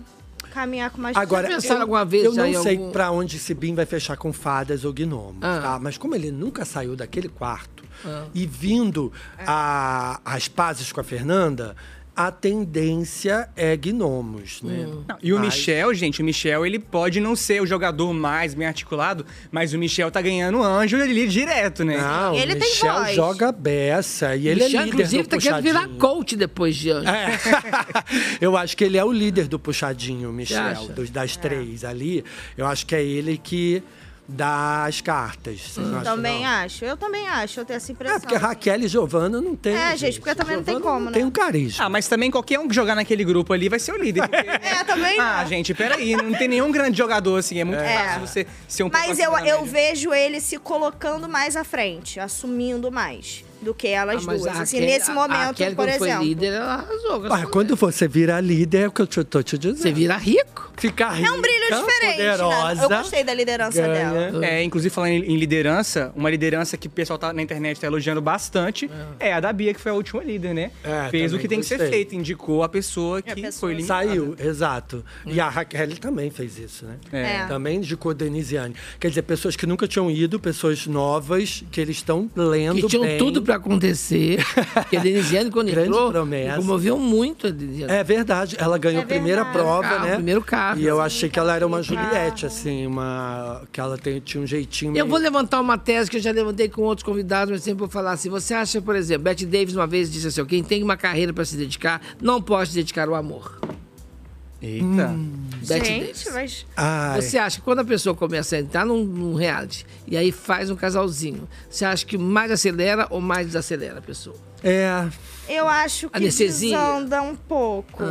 caminhar com mais Agora, pensaram eu, alguma vez eu não sei algum- pra onde esse Bin vai fechar com fadas ou gnomos, Ah. tá? Mas como ele nunca saiu daquele quarto Ah. e vindo a, as pazes com a Fernanda, a tendência é gnomos, né? Não, e o Mas- Michel, gente, o Michel, ele pode não ser o jogador mais bem articulado, mas o Michel tá ganhando anjo ali direto, né? Não, o Michel joga beça e ele Michel, é líder inclusive, do tá querendo virar puxadinho. coach depois de anjo. É. [LAUGHS] Eu acho que ele é o líder do puxadinho, o Michel, dos, das três ali. Eu acho que é ele que dá as cartas. Vocês não acham, Também não? acho. Eu também acho. Eu tenho essa impressão. É, porque Raquel e Giovana não tem. É, gente, porque também não tem Giovana como, né? Tem um carisma. Ah, mas também qualquer um que jogar naquele grupo ali vai ser o líder. porque- [LAUGHS] É, também não. Ah, gente, peraí, não tem nenhum grande jogador assim, é muito É. fácil você ser um Mas eu, eu vejo ele se colocando mais à frente, assumindo mais do que elas Ah, duas. a assim, nesse a- momento, a Raquel, por quando foi exemplo. líder, ela arrasou. Ah, quando você vira líder, é o que eu te- tô te dizendo. Você vira rico. Ficar rico. É um brilho diferente, né? Eu gostei da liderança dela. É, inclusive falando em em liderança, uma liderança que o pessoal tá na internet tá elogiando bastante é, a da Bia, que foi a última líder, né? É, Fez o que tem que ser gostei. feito, indicou a pessoa que foi eliminada. Saiu, exato. E a Raquel também fez isso, né? É. Também indicou a Denisiane. Quer dizer, pessoas que nunca tinham ido, pessoas novas, que eles estão lendo Que tinham bem. tudo pra acontecer. Porque a Denisiane, quando [LAUGHS] Grande entrou, promessa. comoveu muito a Denisiane. É verdade, ela ganhou É a primeira verdade. prova, Carro, né? primeiro carro. E eu achei que ela era uma Juliette, assim, uma. que ela tem- tinha um jeitinho Eu meio- vou levantar uma tese que eu já levantei com outros convidados, mas sempre vou falar assim. Você acha, por exemplo, Bette Davis uma vez disse assim: quem tem uma carreira pra se dedicar, não pode se dedicar ao amor. Eita. Bete Gente, Davis. mas. Ai. Você acha que quando a pessoa começa a entrar num, num reality e aí faz um casalzinho, você acha que mais acelera ou mais desacelera a pessoa? É. Eu acho que Anestesia? desanda um pouco.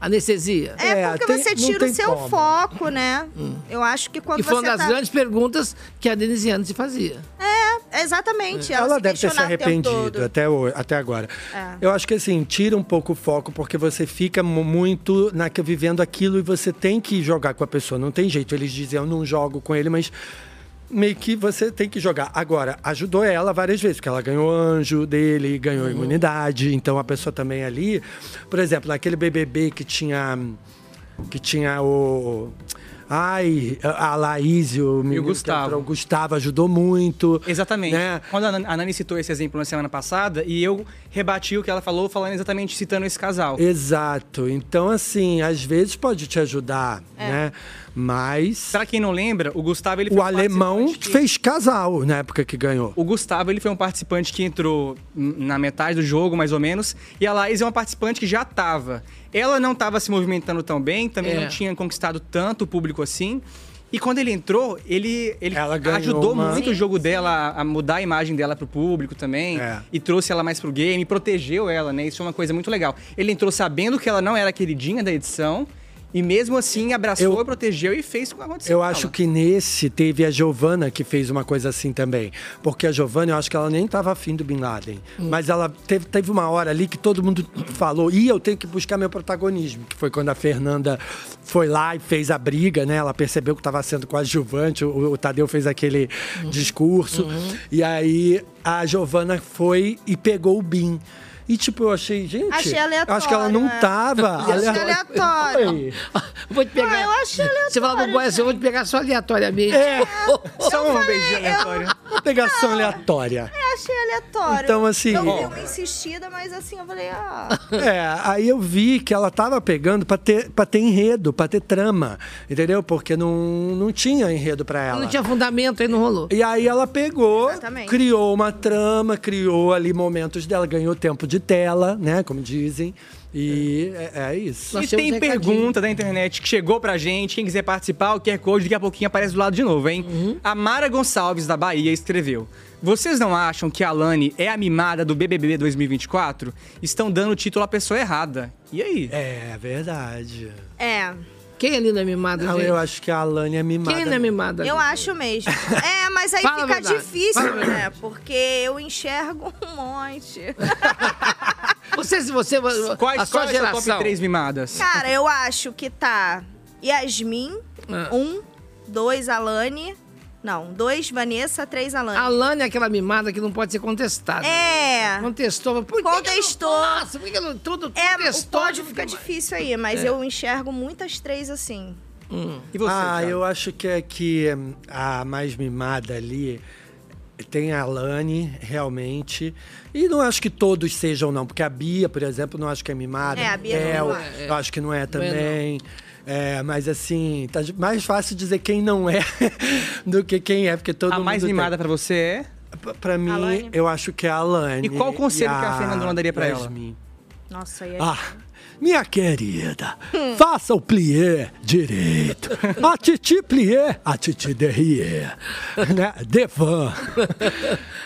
Anestesia? É, porque você tira o seu foco, né? Eu acho que quando E foi você uma das tá... grandes perguntas que a Denisiane se fazia. É, exatamente. Ela, Ela se deve ter se arrependido até, o- até agora. É. Eu acho que assim, tira um pouco o foco, porque você fica mu- muito na, vivendo aquilo e você tem que jogar com a pessoa. Não tem jeito. Eles dizem, eu não jogo com ele, mas meio que você tem que jogar. Agora, ajudou ela várias vezes, porque ela ganhou anjo dele, ganhou imunidade. Então a pessoa também ali. Por exemplo, naquele BBB que tinha. Que tinha o. Ai, a Laís e o, menino que Gustavo. entrou, o Gustavo ajudou muito. Exatamente. Né? Quando a Nan- a Nani citou esse exemplo na semana passada, e eu rebati o que ela falou, falando exatamente, citando esse casal. Exato. Então, assim, às vezes pode te ajudar, É. né? Mas. Pra quem não lembra, o Gustavo ele foi O um alemão participante que- fez casal na época que ganhou. O Gustavo ele foi um participante que entrou na metade do jogo, mais ou menos, e a Laís é uma participante que já tava. Ela não estava se movimentando tão bem, também É. não tinha conquistado tanto público assim. E quando ele entrou, ele, ele ajudou uma- muito o jogo dela a mudar a imagem dela pro público também. É. E trouxe ela mais pro game, protegeu ela, né? Isso é uma coisa muito legal. Ele entrou sabendo que ela não era a queridinha da edição. E mesmo assim abraçou, protegeu e fez o que aconteceu. Eu acho que nesse teve a Giovana que fez uma coisa assim também. Porque a Giovana, eu acho que ela nem estava afim do Bin Laden. Hum. Mas ela teve, teve uma hora ali que todo mundo falou, e eu tenho que buscar meu protagonismo. Que foi quando a Fernanda foi lá e fez a briga, né? Ela percebeu que estava sendo coadjuvante, o, o Tadeu fez aquele Uhum. discurso. E aí a Giovana foi e pegou o Bin. E tipo, eu achei, gente. Achei eu acho que ela não aleatório, é. tava. Achei aleatório. Oi. Vou te pegar. Ah, eu achei Você fala com o boy assim, eu vou te pegar só aleatoriamente. É. [LAUGHS] Só um beijinho aleatório. Uma pegação aleatória. Eu achei aleatório. Então, assim, Eu dei uma insistida, mas assim, eu falei, ah. É, aí eu vi que ela tava pegando pra ter, pra ter enredo, pra ter trama, entendeu? Porque não, não tinha enredo pra ela. Não tinha fundamento, aí não rolou. E aí ela pegou, Exatamente. criou uma trama, criou ali momentos dela, ganhou tempo de tela, né? Como dizem. E é, é isso. E tem pergunta da internet que chegou pra gente. Quem quiser participar, o QR Code daqui a pouquinho aparece do lado de novo, hein? A Mara Gonçalves, da Bahia, escreveu. Vocês não acham que a Lani é a mimada do BBB 2024? Estão dando o título à pessoa errada. E aí? É verdade. É. Quem ali não é mimada, Não, gente? eu acho que a Alane é mimada. Quem não é mimada? Eu acho mesmo. É, mas aí Fala fica verdade. difícil, Fala né? Porque eu enxergo um monte. [LAUGHS] Você, se você, Quais, a sua quais são geração. as top 3 mimadas? Cara, eu acho que tá Yasmin, Ah. um, dois Alane. Não, dois Vanessa, três Alane. A Lana é aquela mimada que não pode ser contestada. É. Contestou. Por que Contestou. Que não, nossa, por que que não, tudo É, contestou? pódio fica difícil aí, mas É. eu enxergo muitas três assim. E você, ah, Thiago? eu acho que é que hum, a mais mimada ali tem a Lani, realmente. E não acho que todos sejam, não, porque a Bia, por exemplo, não acho que é mimada. É, a Bia é, não eu- é. Eu acho que não é Não é, também. É, mas assim, tá mais fácil dizer quem não é [LAUGHS] do que quem é, porque todo A mundo. mais tem. mimada pra você é? Pra- Pra mim, Alane. eu acho que é a Alane. E qual o conselho que a Fernandona daria pra ela? Yasmin. Nossa, aí é... Ah, minha querida, faça o plié direito. A titi plié, a titi derrière. Né? Devan.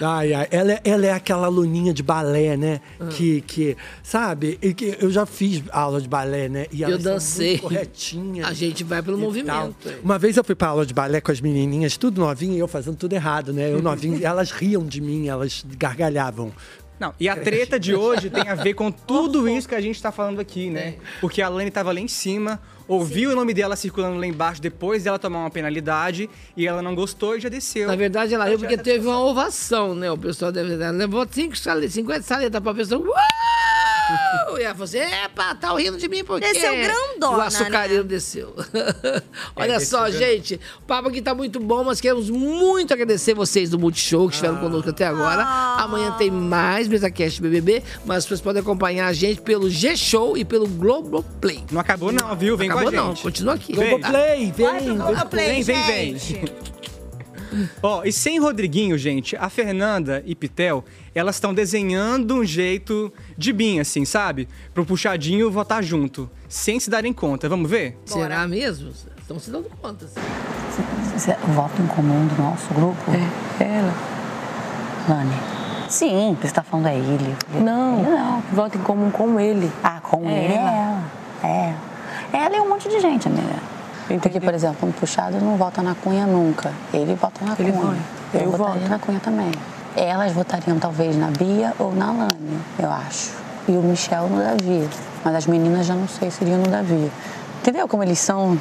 Ai, ai, ela, é- ela é aquela aluninha de balé, né? Que, que, sabe? Que Eu já fiz aula de balé, né? E Eu dancei. muito corretinhas. A gente vai pelo tal. movimento. Uma vez eu fui pra aula de balé com as menininhas, tudo novinho, e eu fazendo tudo errado, né? Eu novinho, e elas riam de mim, elas gargalhavam. Não, e a treta de hoje tem a ver com [LAUGHS] tudo isso que a gente tá falando aqui, né? Porque a Lani tava lá em cima, ouviu o nome dela circulando lá embaixo depois dela tomar uma penalidade e ela não gostou e já desceu. Na verdade, ela riu porque teve uma ovação, né? O pessoal deve ela levou cinco sale- 50 saletas pra pessoa. Uau! E ela falou assim: epa, tá rindo de mim porque. Desceu grandona, O açucareiro desceu. [LAUGHS] Olha só, gente, o papo aqui tá muito bom, mas queremos muito agradecer vocês do Multishow que estiveram conosco até agora. Amanhã tem mais MesaCast BBB, mas vocês podem acompanhar a gente pelo G-Show e pelo Globoplay. Não acabou não, viu? Vem Acabou com a não, gente. continua aqui. Globoplay, vem, Vai pro Globoplay, vem, vem, vem. [LAUGHS] Ó, e sem Rodriguinho, gente, a Fernanda e Pitel, elas estão desenhando um jeito de Bin, assim, sabe? Pro puxadinho votar junto, sem se darem conta. Vamos ver? Será mesmo? Estão se dando conta. O voto em comum do nosso grupo? É, ela. Lani. Sim, você tá falando é ele. Não, Ele não. voto em comum com ele. Ah, com É ele é ela. ela. É. Ela e um monte de gente, amiga. Porque, por exemplo, um puxado não vota na Cunha nunca. Ele vota na Ele Cunha. vai. Eu, Eu votaria voto. na Cunha também. Elas votariam talvez na Bia ou na Lani, eu acho. E o Michel no Davi. Mas as meninas já não sei se iriam no Davi. Entendeu como eles são?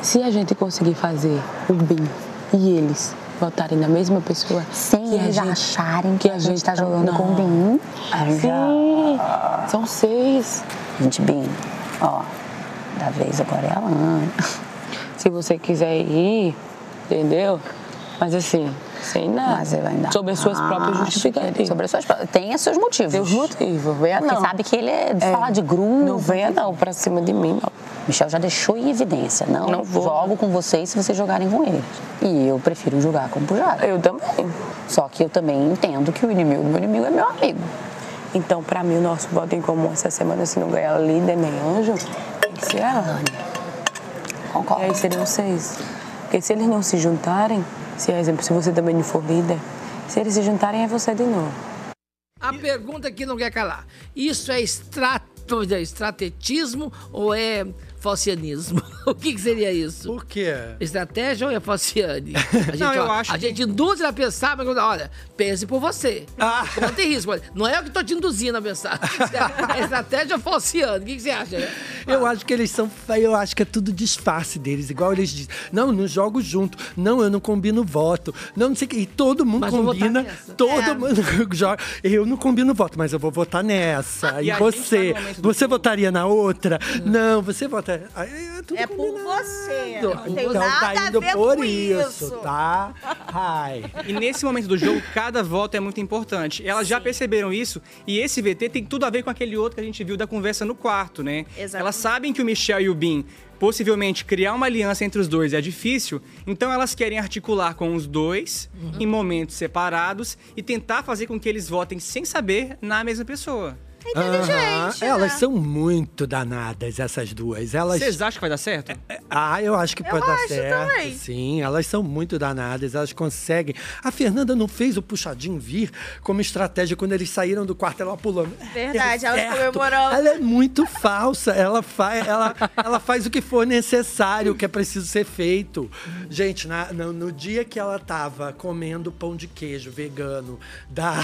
Se a gente conseguir fazer o BIM e eles votarem na mesma pessoa, sem que a eles gente- acharem que a gente tá jogando com o Não. BIM. Aí já- Sim, são seis. Gente, BIM, ó, da vez agora é a Lani. Se você quiser ir, entendeu? Mas assim, sem nada. Mas eu ainda Sobre as suas próprias justificativas. Sobre as suas próprias. Tem seus motivos. Seus motivos, venha Porque não. sabe que ele é de falar de grupo. Não venha não pra cima de mim, não. Michel já deixou em evidência. Não, Não vou. jogo com vocês se vocês jogarem com eles. E eu prefiro jogar com o Pujara. Eu também. Só que eu também entendo que o inimigo do meu inimigo é meu amigo. Então, pra mim, o nosso voto em comum essa semana, se não ganhar líder nem anjo, tem que ser ela. Concordo. E aí seriam seis. Porque se eles não se juntarem, se, por exemplo, se você também não for líder, se eles se juntarem, é você de novo. A pergunta que não quer calar. Isso é extrato, é estrategismo ou é falcianismo? [LAUGHS] O que, que seria isso? Por quê? Estratégia ou é falciane? [LAUGHS] A gente, Não, eu ó, acho a gente induz a pensar, mas olha, pense por você. Ah. Não tem risco. Não é eu que tô te induzindo a pensar. [LAUGHS] É estratégia ou falciane? O que, que você acha? né? Eu acho que eles são. Eu acho que é tudo disfarce deles. Igual eles dizem. Não, não jogo junto. Não, eu não combino voto. Não, não sei o que. E todo mundo Mas combina. Todo É. mundo joga. Eu não combino voto, mas eu vou votar nessa. E E, gente você? tá Você votaria na outra? Não, você vota. É, tudo É por você. Não tem então nada tá a indo ver por com isso, isso. tá? Ai. E nesse momento do jogo, cada voto é muito importante. Elas já perceberam isso e esse VT tem tudo a ver com aquele outro que a gente viu da conversa no quarto, né? Exatamente. Elas sabem que o Michel e o Bin possivelmente criar uma aliança entre os dois é difícil, então elas querem articular com os dois em momentos separados e tentar fazer com que eles votem sem saber na mesma pessoa. Aham. Elas são muito danadas, essas duas. Elas. Vocês acham que vai dar certo? Ah, eu acho que Eu pode dar acho certo. também. Sim, elas são muito danadas, elas conseguem. A Fernanda não fez o puxadinho vir como estratégia quando eles saíram do quarto, ela pulando. Verdade, Deu ela comemorando. Ela é muito falsa, ela faz, ela, ela faz o que for necessário, o que é preciso ser feito. Gente, na- no, no dia que ela tava comendo pão de queijo vegano da,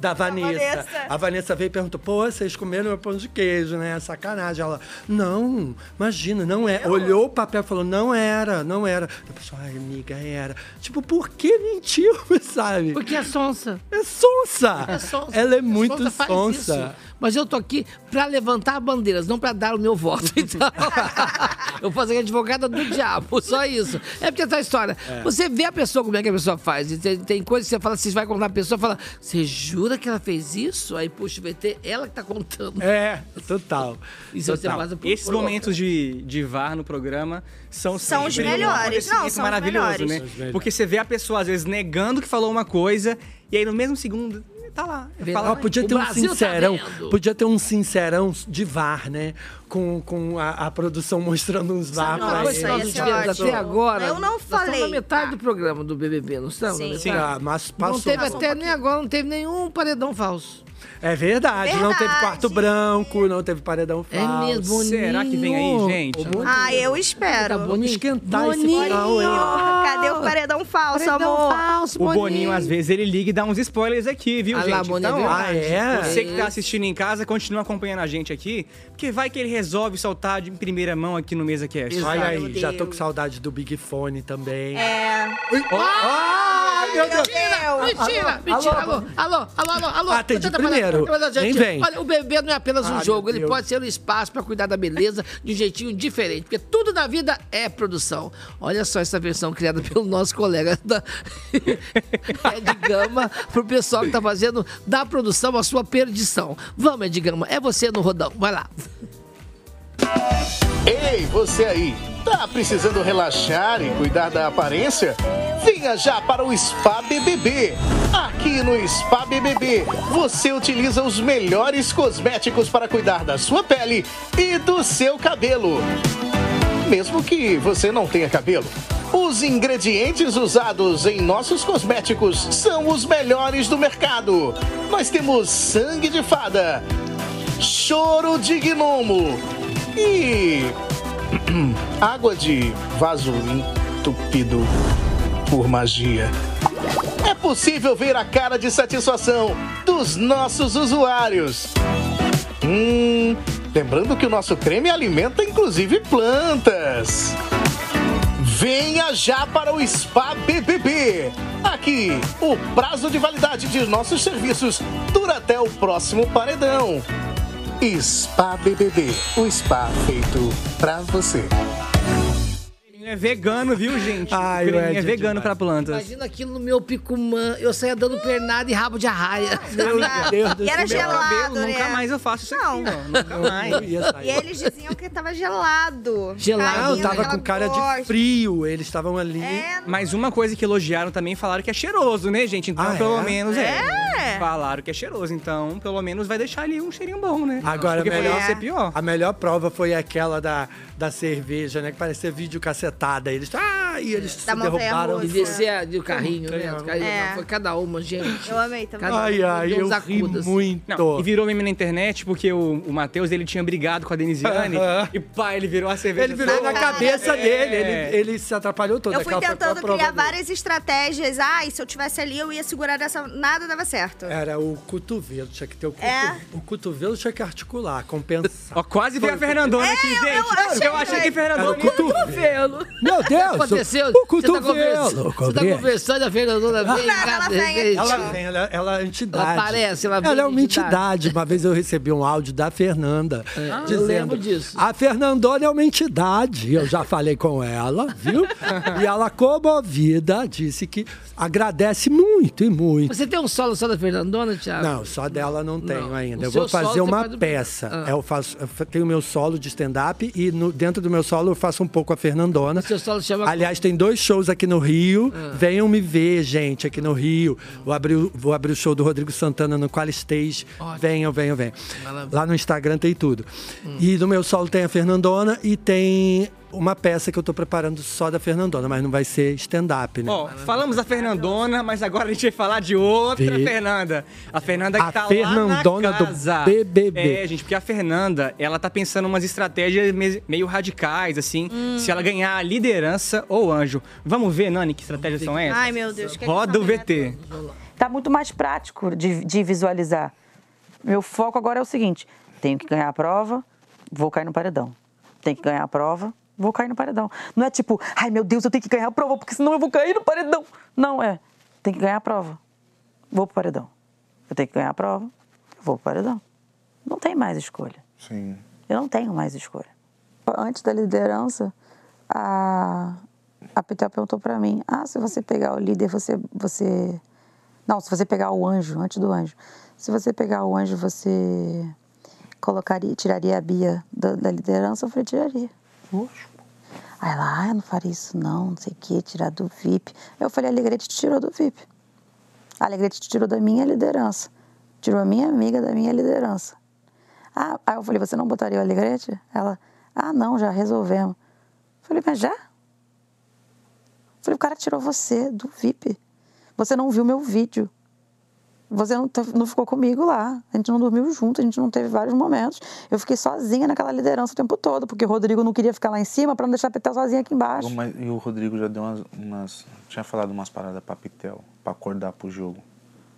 da Vanessa, Vanessa. a Vanessa veio e perguntou: pô, vocês comeram meu pão de queijo, né? Sacanagem. Ela, não, imagina, não é. Olhou o papel e falou: não era, não era. A pessoa, ai, amiga, era. Tipo, por que mentiu, [LAUGHS] sabe? Porque é sonsa. É sonsa. É sonsa. Ela é muito sonsa. sonsa. Mas eu tô aqui pra levantar bandeiras, não pra dar o meu voto. [LAUGHS] Então, eu vou fazer advogada do diabo, só isso. É porque essa história, É. você vê a pessoa como é que a pessoa faz. Tem, tem coisas que você fala, você vai contar a pessoa, fala, você jura que ela fez isso? Aí puxa o VT, ela que tá contando. É, total. Você Total. faz a Esses louca. momentos de, de VAR no programa são, São os sempre melhores. Não, são os maravilhoso, melhores. né? São os melhores. Porque você vê a pessoa, às vezes, negando que falou uma coisa, e aí no mesmo segundo, tá lá. Ah, podia ter um tá sincerão, podia ter um sincerão de VAR, né? Com, com a, a produção mostrando uns VAR pra nós não tivemos até agora? Eu não falei, na metade do programa do BBB, não estamos? Sim. Na Sim, ah, mas Não passou. teve Passou um até nem agora, não teve nenhum paredão falso. É verdade, não teve quarto branco, não teve paredão É falso. mesmo, Boninho. Será que vem aí, gente? Ô, Boninho, Ah, eu espero. Vamos esquentar esse Boninho, final aí. cadê o paredão falso, Paredão amor? falso, O Boninho, às vezes, ele liga e dá uns spoilers aqui, viu, Ah lá, gente? Boninho, então, é verdade. Ah, é? você que tá assistindo em casa, continua acompanhando a gente aqui, porque vai que ele resolve soltar de primeira mão aqui no Mesa Cast. Olha aí, já tô com saudade do Big Fone também. É. Ah, meu Deus. Mentira, mentira, alô, alô, alô, alô, alô. Atende Tenta falar- primeiro. Nem vem. Olha, o bebê não é apenas um Ah, jogo, ele pode ser um espaço pra cuidar da beleza de um jeitinho diferente, porque tudo na vida é produção. Olha só essa versão criada [LAUGHS] pelo nosso colega da [LAUGHS] Ed Gama, pro pessoal que tá fazendo da produção a sua perdição. Vamos, Ed Gama, é você no rodão, vai lá. Ei, você aí! Tá precisando relaxar e cuidar da aparência? Venha já para o Spa BBB. Aqui no Spa BBB, você utiliza os melhores cosméticos para cuidar da sua pele e do seu cabelo. Mesmo que você não tenha cabelo. Os ingredientes usados em nossos cosméticos são os melhores do mercado. Nós temos sangue de fada, choro de gnomo e [CLEARS THROAT] água de vaso entupido por magia. É possível ver a cara de satisfação dos nossos usuários. Hum, lembrando que o nosso creme alimenta inclusive plantas. Venha já para o Spa BBB. Aqui, o prazo de validade de nossos serviços dura até o próximo paredão. Spa BBB, o spa feito pra você. É vegano, viu, gente? Ai, o creminho é é vegano pra plantas. Imagina aquilo no meu picumã, eu saía dando pernada e rabo de arraia. Meu [LAUGHS] Deus do E era céu. Meu gelado, cabelo, né? Nunca mais eu faço isso Não. aqui, ó. Nunca mais. E eles diziam que tava gelado. Não, tava com cara de frio. Eles estavam ali. Mas uma coisa que elogiaram também, falaram que é cheiroso, né, gente? Então, Ah, pelo é? menos é. É. Falaram que é cheiroso, então, pelo menos vai deixar ali um cheirinho bom, né? Agora, Porque melhor, ser pior. a melhor prova foi aquela da, da cerveja, né? Que parecia vídeo cacetada. Eles, ah, e eles se Da montanha derrubaram. E descer do carrinho, né? É. não, Foi cada uma, gente. Eu amei também. Cada Ai, ai, eu ri muito. Não, e virou meme na internet porque o, o Matheus, ele tinha brigado com a Denisiane Aham. e pá, ele virou a cerveja. Ele virou na cara. cabeça É. dele. Ele, ele se atrapalhou todo. Eu fui foi a tentando criar dele. várias estratégias. Ai, se eu tivesse ali, eu ia segurar dessa. Nada dava certo. Era o cotovelo, tinha que ter o cotovelo. É. O cotovelo tinha que articular, compensar. Ó, quase veio a Fernandona aqui, gente. É, eu achei eu achei que. Fernandona Era o cotovelo. Meu [LAUGHS] Deus! aconteceu? O Você tá cotovelo, conversando- Você tá Gabriel. conversando, a Fernandona vem. ela vem. Ela vem, ela, ela é entidade. Ela aparece, ela vem Ela é uma entidade. Uma vez eu recebi um áudio da Fernanda É, eu dizendo. lembro disso. A Fernandona é uma entidade. Eu já falei com ela, viu? [LAUGHS] e ela, comovida, disse que agradece muito e muito. Você tem um solo só da Fernandona, Thiago? Não, só dela não tenho Não. ainda. O Eu vou fazer uma faz do- peça. Ah. Eu faço, eu tenho meu solo de stand-up e no- dentro do meu solo eu faço um pouco a Fernandona. O seu solo chama Aliás, tem dois shows aqui no Rio. Ah. Venham me ver, gente, aqui no Rio. Vou abrir, o- vou abrir o show do Rodrigo Santana no Qual Stage. Ótimo. Venham, venham, venham. Maravilha. Lá no Instagram tem tudo. Hum. E no meu solo tem a Fernandona e tem uma peça que eu tô preparando só da Fernandona, mas não vai ser stand-up, né? Ó, falamos da Fernandona, mas agora a gente vai falar de outra Vi. Fernanda. A Fernanda que A tá Fernandona lá do na casa. BBB. É, gente, porque a Fernanda, ela tá pensando umas estratégias me- meio radicais, assim, se ela ganhar a liderança ou anjo. Vamos ver, Nani, que estratégias são essas? Ai, meu Deus. que Roda o VT. Tá muito mais prático de, de visualizar. Meu foco agora é o seguinte: tenho que ganhar a prova, vou cair no paredão. Tenho que ganhar a prova, vou cair no paredão. Não é tipo, ai meu Deus, eu tenho que ganhar a prova, porque senão eu vou cair no paredão. Não, é, tem que ganhar a prova, vou pro paredão. Eu tenho que ganhar a prova, vou pro paredão. Não tem mais escolha. Sim. Eu não tenho mais escolha. Antes da liderança, a, a Pitel perguntou pra mim: ah, se você pegar o líder, você, você. Não, se você pegar o anjo, antes do anjo. Se você pegar o anjo, você colocaria, tiraria a Bia da, da liderança? Eu falei: tiraria. Aí ela, ah, eu não faria isso não, não sei o quê, tirar do VIP. Eu falei: a Alegrete te tirou do VIP. A Alegrete te tirou da minha liderança. Tirou a minha amiga da minha liderança. Ah, aí eu falei, você não botaria o Alegrete? Ela, ah, não, já resolvemos. Eu falei, mas já? Eu falei, o cara tirou você do VIP. Você não viu meu vídeo. Você não, te- não ficou comigo lá. A gente não dormiu junto, a gente não teve vários momentos. Eu fiquei sozinha naquela liderança o tempo todo, porque o Rodrigo não queria ficar lá em cima para não deixar a Petel sozinha aqui embaixo. Mas- e o Rodrigo já deu umas, umas- Tinha falado umas paradas pra Pitel, pra acordar pro jogo.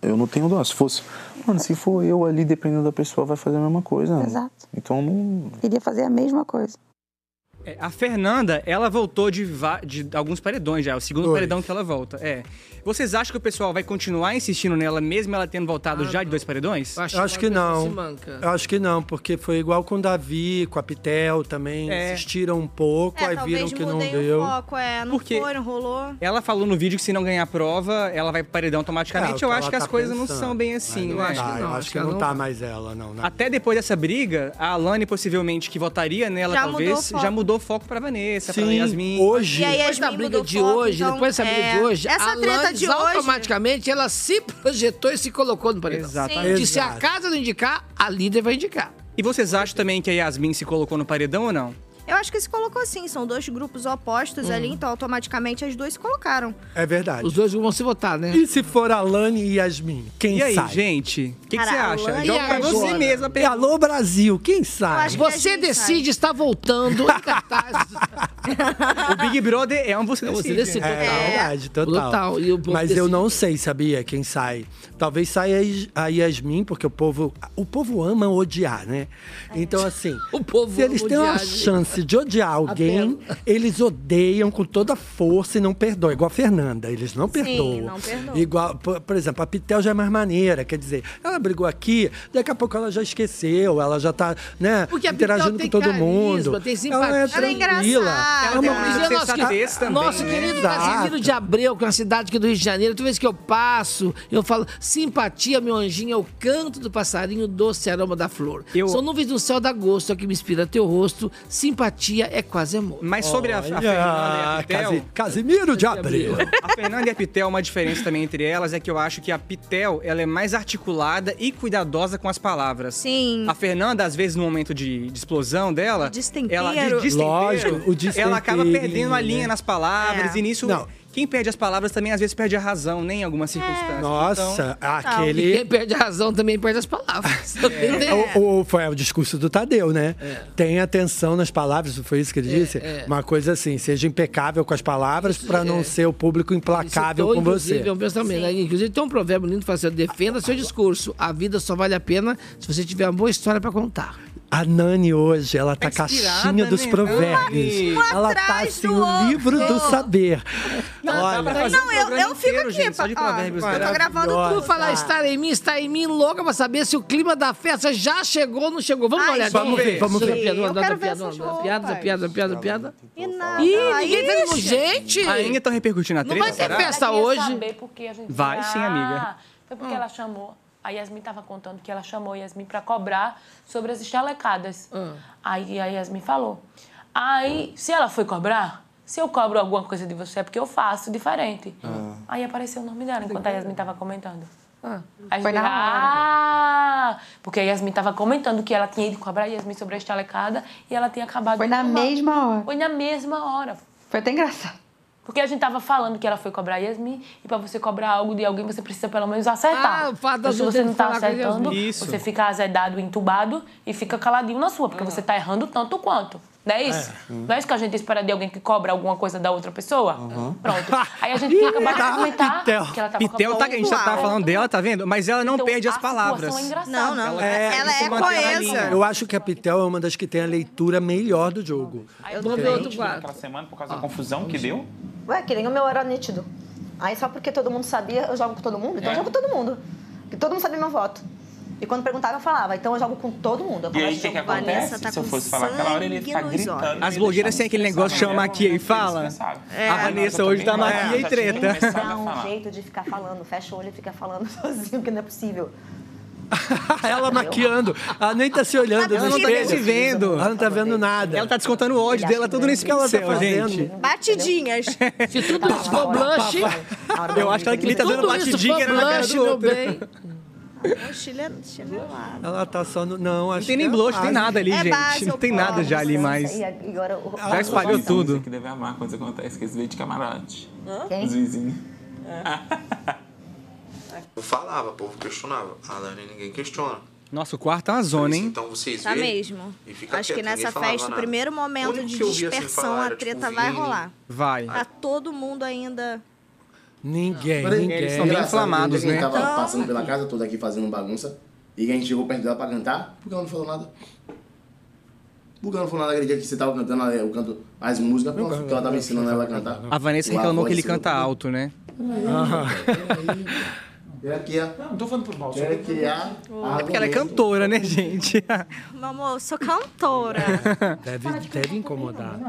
Eu não tenho dó. Se fosse. Mano, se for eu ali, dependendo da pessoa, vai fazer a mesma coisa. Exato. Então não. Queria fazer a mesma coisa. É, A Fernanda, ela voltou de, de alguns paredões já. É o segundo Dois. paredão que ela volta. É. Vocês acham que o pessoal vai continuar insistindo nela, mesmo ela tendo voltado já de dois paredões? Eu acho que não. Eu acho que não, porque foi igual com o Davi, com a Pitel também. É. Insistiram um pouco, É, aí viram que não deu. o foco, é. Não Por quê? foi, não rolou. Ela falou no vídeo que se não ganhar a prova, ela vai pro paredão automaticamente. É, eu que acho que as tá coisas não pensando. são bem assim, né? não tá, eu acho que não tá mais ela, não. né? Até depois dessa briga, a Alane possivelmente que votaria nela, Já mudou talvez, foco. já mudou mudou o foco pra Vanessa, pra Sim, Yasmin. hoje- E aí, Depois da briga de foco, hoje, então, depois dessa briga é, de hoje, essa a treta de hoje- automaticamente ela se projetou e se colocou no paredão. Exatamente. Que se a casa não indicar, a líder vai indicar. E vocês acham também que a Yasmin se colocou no paredão ou não? Eu acho que se colocou assim, são dois grupos opostos Hum. ali, então automaticamente as duas se colocaram. É verdade. Os dois vão se votar, né? E se for Alane e Yasmin? Quem E aí, sai? gente? O que, você acha? Alane Joga pra você mesma. E alô, Brasil, quem que Você decide, está voltando em cartaz. [LAUGHS] O Big Brother é um você É você decide. decide, É total. verdade, total. Total. E o povo Mas eu decide. não sei, sabia, quem sai. Talvez saia a Yas- a Yasmin, porque o povo. O povo ama odiar, né? Então, assim. O povo Se eles têm uma gente. Chance de odiar alguém, eles odeiam com toda a força e não perdoam. Igual a Fernanda, eles não perdoam. não perdoam. Igual, por, por exemplo, a Pitel já é mais maneira, quer dizer, ela brigou aqui, daqui a pouco ela já esqueceu, ela já tá, né, Porque a interagindo com todo carisma, mundo. tem Ela é simpatia. Ela é tranquila. engraçada. Ela é uma Ela pessoa tem nosso, sensatez que- também, nosso né? querido. Casimiro de Abreu, que é uma cidade aqui do Rio de Janeiro, toda vez que eu passo, eu falo, simpatia, meu anjinho, é o canto do passarinho, doce aroma da flor. Eu- São nuvens do céu da gosto, é o que me inspira teu rosto, simpatia é quase amor. Mas sobre a, a Olha, Fernanda e a Pitel... Casi- Casimiro de Abreu. A Fernanda e a Pitel, uma diferença também entre elas é que eu acho que a Pitel, ela é mais articulada e cuidadosa com as palavras. Sim. A Fernanda, às vezes, no momento de, de explosão dela, De destempero. ela de destempero, Lógico, o destempero, ela acaba perdendo a linha nas palavras É. e nisso Não. Quem perde as palavras também às vezes perde a razão, nem em algumas circunstâncias. Nossa, E aquele. quem perde a razão também perde as palavras. [LAUGHS] O, o- foi o discurso do Tadeu, né? Tenha atenção nas palavras, foi isso que ele disse? é. Uma coisa assim, seja impecável com as palavras para não é. ser o público implacável Citou, com você. É um pensamento. né? Inclusive, tem um provérbio lindo que fala assim: defenda seu discurso. A vida só vale a pena se você tiver uma boa história pra contar. A Nani hoje, ela tá Tá inspirada, caixinha dos né, provérbios. Um ela tá assim, do o livro do saber. Pra Olha, fazer Não, um eu, programa eu fico inteiro, aqui. gente, só de ó, provérbios eu tô gravando tudo. Falar estar em mim, está em mim, louca pra saber se o clima da festa já chegou ou não chegou. Vamos Ai, olhadinha? vamos ver, vamos ver. Piada, Piada, Piada, piada, piada, piada. E nada. Ih, ninguém tá. Gente! Ainda estão repercutindo a Não treta, vai ter festa hoje. Vai ah, sim, amiga. Foi porque ela chamou. A Yasmin tava contando que ela chamou a Yasmin pra cobrar sobre as estalecadas. Aí a Yasmin falou. Aí, se ela foi cobrar, se eu cobro alguma coisa de você é porque eu faço diferente. Aí apareceu o nome dela enquanto a Yasmin tava comentando. Aí Foi na falei, ah! Porque a Yasmin tava comentando que ela tinha ido cobrar a Yasmin sobre a estalecada e ela tinha acabado Foi de na mesma hora. Foi na mesma hora. Foi até engraçado. Porque a gente tava falando que ela foi cobrar a Yasmin e pra você cobrar algo de alguém, você precisa pelo menos acertar. Ah, o fato da Então, se você não tá acertando, você fica azedado, entubado e fica caladinho na sua, porque você tá errando tanto quanto. Não é isso? Não é isso que a gente espera de alguém que cobra alguma coisa da outra pessoa? Pronto. [LAUGHS] Aí a gente tinha acabado de comentar Pitel. que ela tava Pitel, tá, a gente já tava falando dela, tá vendo? Mas ela não Então, perde as palavras. é engraçada. Não, não. Ela- Ela, é, ela é mantém a coesa. Eu acho que a Pitel é uma das que tem a leitura melhor do jogo. Vamos ver outro quadro. Aquela semana, por causa da confusão que deu. Ué, que nem o meu era nítido. Aí só porque todo mundo sabia, eu jogo com todo mundo? Então eu jogo com todo mundo. Porque todo mundo sabia meu voto. E quando perguntava, eu falava, então eu jogo com todo mundo. Eu E aí, o que, que jogo com a acontece? Tá Se eu fosse falar aquela hora, ele ia ficar gritando. As blogueiras têm aquele negócio de chama aqui e fala. A Vanessa hoje tá maquia e treta. Dá um jeito de ficar falando, fecha o olho e fica falando [LAUGHS] sozinho, que não é possível. [LAUGHS] ela maquiando. Ela nem tá se olhando Ela não tá nem se vendo. Ela não tá vendo nada. Ela tá descontando o ódio dela tudo nesse que ela tá pincel, fazendo? gente. Batidinhas. Se tudo isso for blush, [LAUGHS] Eu acho que ela queria tá dando batidinha na cara blush, do outro. Bem. O chile- chinelado. Ela tá só no. Não, acho tem nem que é blush, tem nada ali, É gente. base, Não tem pô. nada já ali mais. E agora, o- Já espalhou tudo. que deve amar quando isso acontece, que eles veem de camarote. Quem? Os vizinhos. Eu falava, o povo questionava. A Dani ninguém questiona. Nossa, o quarto é uma zona, hein? Então vocês Tá veem mesmo. e fica Acho que quieto, nessa ninguém falava festa, o nada. primeiro O momento único de que assim dispersão, falar a tipo, treta vai Vini. rolar. Vai. Tá todo mundo ainda. Ninguém, Mas ninguém. Eles são bem inflamados, né? tava Então- passando pela casa toda aqui fazendo bagunça. E a gente chegou perto dela pra cantar. Por que ela não falou nada? Por que ela não falou nada aquele dia que você tava cantando o canto, as músicas? Por que ela tava ensinando ela a cantar? A Vanessa reclamou que ele canta alto, né? Quer que a... Não, não tô falando por mal. Quer que a... É porque ela é cantora, né, gente? [LAUGHS] Meu amor, eu sou cantora. Deve, deve incomodar.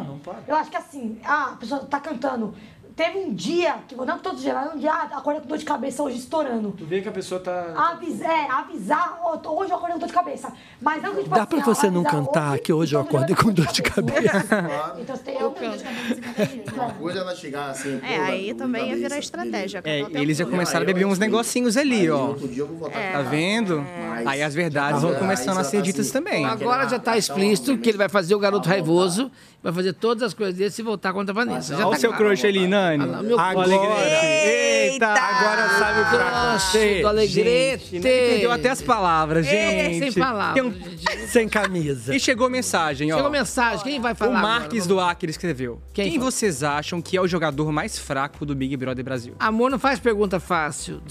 Eu acho que assim, ah, a pessoa tá cantando. Teve um dia, que não todos os dias, mas um dia, ah, acordei com dor de cabeça hoje estourando. Tu vê que a pessoa tá. Avis, é, avisar, ó, tô- hoje eu acordei com dor de cabeça. Mas não que tipo Dá assim, pra ó, você não cantar hoje, que hoje eu acordei com dor de cabeça. [LAUGHS] Então você tem eu dor de cabeça. Uma coisa ela chegar assim. É, aí também ia virar estratégia. É, eles o iam seu. começar a beber uns negocinhos ali, ó. Outro dia eu vou voltar É. Tá vendo? Aí as verdades vão começando a ser ditas também. Agora já tá explícito que ele vai fazer o garoto raivoso, vai fazer todas as coisas dele se voltar contra a Vanessa. Já Olha tá o seu crush ali, Nani. Meu Agora. Eita! Agora sabe o Nossa, você. do Alegrete. Gente, não entendeu até as palavras, É, gente. sem palavras, um- Sem camisa. E chegou mensagem, ó. Chegou mensagem, quem vai falar O agora? Marques do Acre escreveu. Quem Quem, vocês acham que é o jogador mais fraco do Big Brother Brasil? Amor, não faz pergunta fácil. [LAUGHS]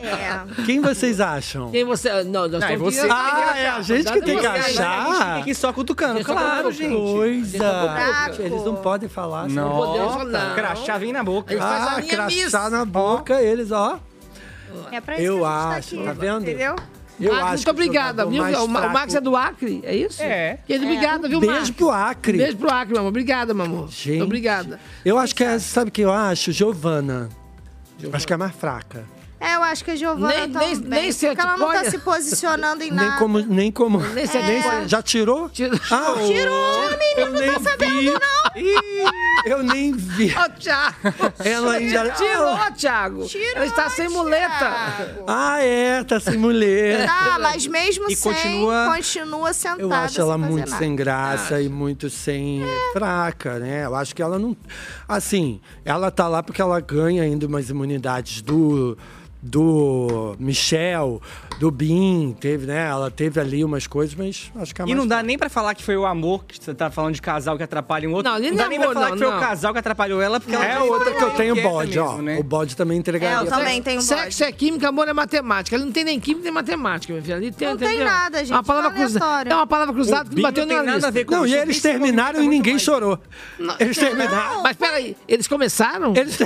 É. Quem vocês acham? Quem você... Não, nós Não, é você que que Ah, é a gente que tem que achar. Aqui só cutucando, Tem só claro, cutucando. gente. Coisa. Eles não podem falar. Não, podemos falar. crachá vem na boca. A Ah, miss. na boca, eles, ó. É pra isso Eu que a gente tá acho, aqui, tá vendo? Entendeu? Eu Max, acho muito obrigada, viu? O, o Max é do Acre, é isso? É. Querido, obrigada, viu, Beijo Max? pro Acre. Beijo pro Acre, meu amor. Obrigada, meu amor. Gente. Obrigada. Eu acho que é, sabe o que eu acho? Giovana. Acho que é a mais fraca. É, eu acho que a Giovana Nem- nem- também. nem se porque ela não tá se posicionando em Nem nada. como. Nem como. Nem se nem se- Já tirou? Tirou. Ah, Tirou, menino, não nem tá sabendo, vi. não. Ih, eu nem vi. Ô, Thiago. Ela ainda- Tirou, Thiago. Tirou, Ela está sem muleta. Thiago. Ah, é, tá sem mulher. Tá, mas mesmo E sem, continua- continua sentada Eu acho ela sem muito nada. sem graça e muito sem fraca, né? Eu acho que ela não. Assim, ela tá lá porque ela ganha ainda umas imunidades do. Do Michel, do Bin, teve, né? Ela teve ali umas coisas, mas acho que a E mais não dá nem pra falar que foi o amor, que você tá falando de casal que atrapalha um outro. Não, ali não não dá é nem amor, pra falar não, que foi não. o casal que atrapalhou ela, porque ela É já outra que eu tenho quieta bode, ó. mesmo, né? O bode também É, entregaria. eu também tenho bode. Sexo é química, amor é matemática. Ali não tem nem química nem matemática, meu filho. Ali tem, Não tem entendeu? nada, gente, É uma palavra cruzada. É uma palavra cruzada que não bateu não tem nem nada a ver com Não, e isso, eles isso é terminaram e muito ninguém mais. chorou. Eles terminaram. Mas peraí, eles começaram? Eles,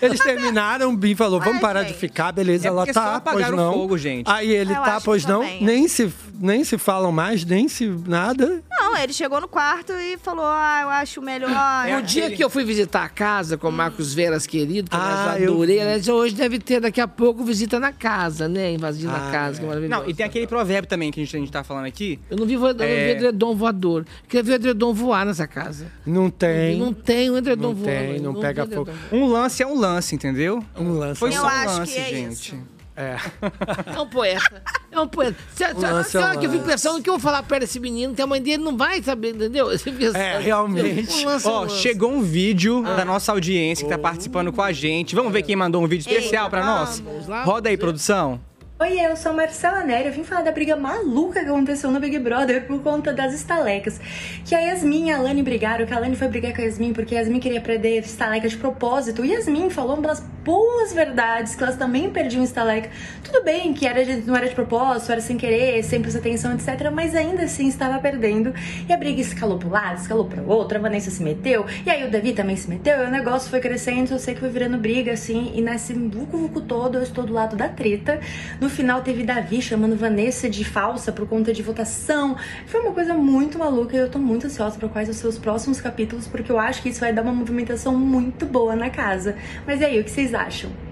eles terminaram, o Bin falou, vamos Ai, parar gente. de beleza, É ela tá, pois não. fogo, gente. Aí ele Eu tá, pois não. também. Nem se, nem se falam mais, nem se nada. Não, ele chegou no quarto e falou: Ah, eu acho melhor. No dia que eu fui visitar a casa com o Marcos Veras, querido, que Ah, eu eu adorei, aliás, hoje deve ter daqui a pouco visita na casa, né? Invadindo a Ah, casa, que maravilhoso. Não, e tem aquele provérbio também que a gente, a gente tá falando aqui. Eu não vi, eu não vi É. edredom voador. Eu queria ver o edredom voar nessa casa. Não tem. Não tem um edredom Não voando. tem, não vi pega fogo. Um lance é um lance, entendeu? Um lance. Foi é um só Eu um lance, que é gente. É. É um poeta. É um poeta. Sabe, lance é um sabe que eu fico pensando que eu vou falar perto desse menino, que a mãe dele não vai saber, entendeu? É, realmente. um é um Ó, lance. chegou um vídeo da nossa audiência que tá participando com a gente. Vamos ver quem mandou um vídeo especial pra nós? Roda aí, produção. Oi, eu sou Marcela Nery. Eu vim falar da briga maluca que aconteceu no Big Brother por conta das estalecas. Que a Yasmin e a Alane brigaram, que a Alane foi brigar com a Yasmin porque a Yasmin queria perder estaleca de propósito. E Yasmin falou umas boas verdades, que elas também perdiam estaleca. Tudo bem que era de- não era de propósito, era sem querer, sem prestar atenção, etc. Mas ainda assim estava perdendo. E a briga escalou para um lado, escalou para o outro, a Vanessa se meteu. E aí o Davi também se meteu. E o negócio foi crescendo, eu sei que foi virando briga, assim. E nesse vucu-vucu todo, eu estou do lado da treta. No final teve Davi chamando Vanessa de falsa por conta de votação. Foi uma coisa muito maluca e eu tô muito ansiosa para quais os próximos capítulos, porque eu acho que isso vai dar uma movimentação muito boa na casa. Mas e aí, o que vocês acham?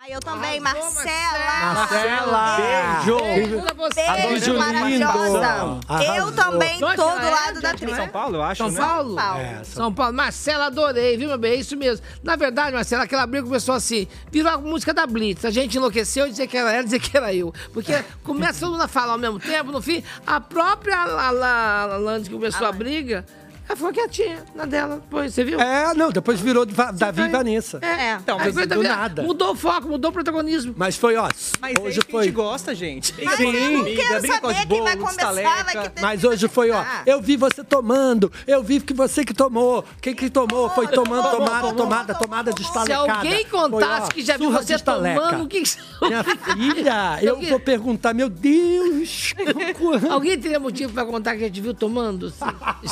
Ai, eu também, Marcela. Marcela! Beijo! Beijo pra você. Beijo, maravilhosa. Arrasou. Eu também Onde tô do é? lado da treta. São Paulo, eu acho, São né? Paulo? Paulo. É, São Paulo. Marcela, adorei, viu, meu bem? É isso mesmo. Na verdade, Marcela, aquela briga começou assim. Virou a música da Blitz. A gente enlouqueceu e dizer que era ela, dizer que era eu. Porque começa todo mundo a falar ao mesmo tempo. No fim, a própria Alane que começou a briga, ela ficou quietinha na dela. Depois, você viu? É, não, depois virou Va- Davi e Vanessa. É, Então, mas foi do nada. Mudou o foco, mudou o protagonismo. Mas foi, ó, Mas é hoje que a foi. gente gosta, gente. Briga Sim. Eu não quero saber quem vai bolos, começar, estaleca. vai que Mas hoje foi, ó, eu vi você tomando, eu vi que você que tomou. Quem que tomou? Foi tomando, tomada, tomada, tomada de Se estalecada. alguém Foi, contasse ó, que já viu você estaleca. tomando, o que que... Minha [LAUGHS] filha, eu vou perguntar, meu Deus. [LAUGHS] Alguém teria motivo pra contar que a gente viu tomando? [LAUGHS]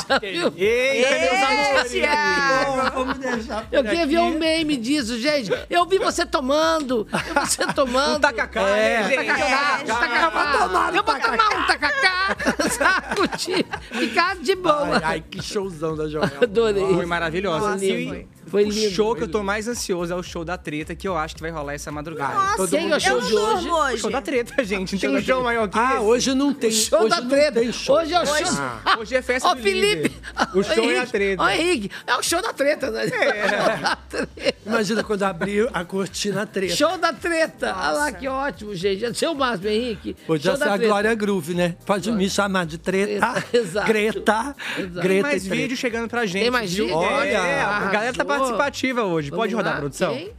Já viu? Eita, meus amores! Vamos deixar por Eu queria ver um meme disso, gente. Eu vi você tomando. Eu vi você tomando. Um tacacá, é, gente? Tacacá, É, tacacá. eu vou tomar um Eu vou tomar um tacacá. [LAUGHS] Sabe? Ficar de boa. Ai, ai, que showzão da Joel. Adorei. Foi maravilhosa. Nossa, foi. O lindo, show foi que eu tô mais ansioso é o show da treta, que eu acho que vai rolar essa madrugada. Nossa, Todo é o show Eu de hoje? hoje. O show da treta, [LAUGHS] gente. Não tem Show um show maior que Ah, esse. hoje não tem. Show hoje da treta. tem show. Hoje é o show. Ah, hoje é festa Ó, do Felipe. líder. O show é a Henrique, treta. Ó, Henrique, é o show da treta, né? [LAUGHS] Imagina quando abrir a cortina treta. Show da treta. Olha lá que ótimo, gente. É o seu máximo, Henrique. Podia show ser a treta. Glória Groove, né? Pode me chamar de treta. [LAUGHS] Exato. Greta. Exato. Greta Tem mais treta. vídeo chegando pra gente. Tem mais vídeo? Olha, É, a galera tá arrasou. Participativa hoje. Pode Vamos rodar, lá. produção. Quem?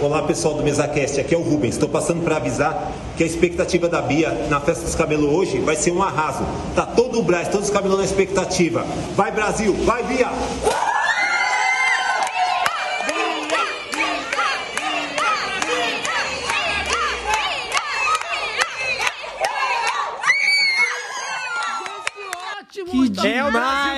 Olá pessoal do MesaCast, aqui é o Rubens. Estou passando para avisar que a expectativa da Bia na festa dos camelos hoje vai ser um arraso. Tá todo o Brás, todos os camelô na expectativa. Vai Brasil, vai Bia! Ótimo dia.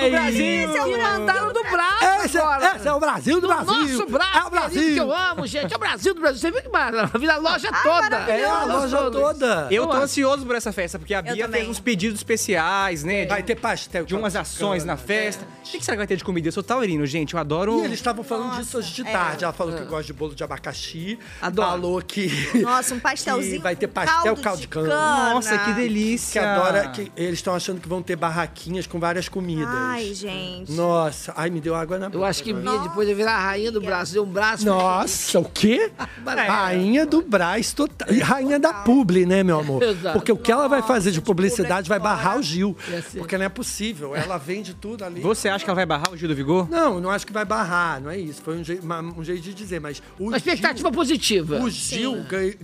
É o Brasil do Brasil. Esse é o Mirandaro do Brasil Esse é- agora. esse é o Brasil do Brasil. Nosso Brasil, É o Brasil. que eu amo, gente. É o Brasil do Brasil. Você viu que maravilha? A loja toda. É a loja toda. Eu tô ansioso por essa festa, porque a Bia fez uns pedidos especiais, né? Vai ter pastel. De umas ações na festa. O que será que vai ter de comida? Eu sou taurino, gente. Eu adoro. E eles estavam falando disso hoje de tarde. Ela falou É. que gosta de bolo de abacaxi. Adoro. Falou que. Nossa, um [LAUGHS] pastelzinho que vai ter pastel caldo caldo de de cana. cana. Nossa, que delícia. Que adora. Que eles estão achando que vão ter barraquinhas com várias comidas. Ai, gente. Nossa, ai, me deu água na boca. Eu acho que. Bia depois de virar a rainha do Brasil, um braço. Nossa, o quê? [LAUGHS] Rainha do Brás total. E rainha da publi, né, meu amor? [LAUGHS] Exato. Porque o que ela vai fazer de publicidade vai barrar o Gil. Porque não é possível. Ela vende tudo ali. Você acha que ela vai barrar o Gil do Vigor? Não, não acho que vai barrar, não é isso. Foi um, jei- uma- um jeito de dizer, mas o Uma expectativa positiva. O Gil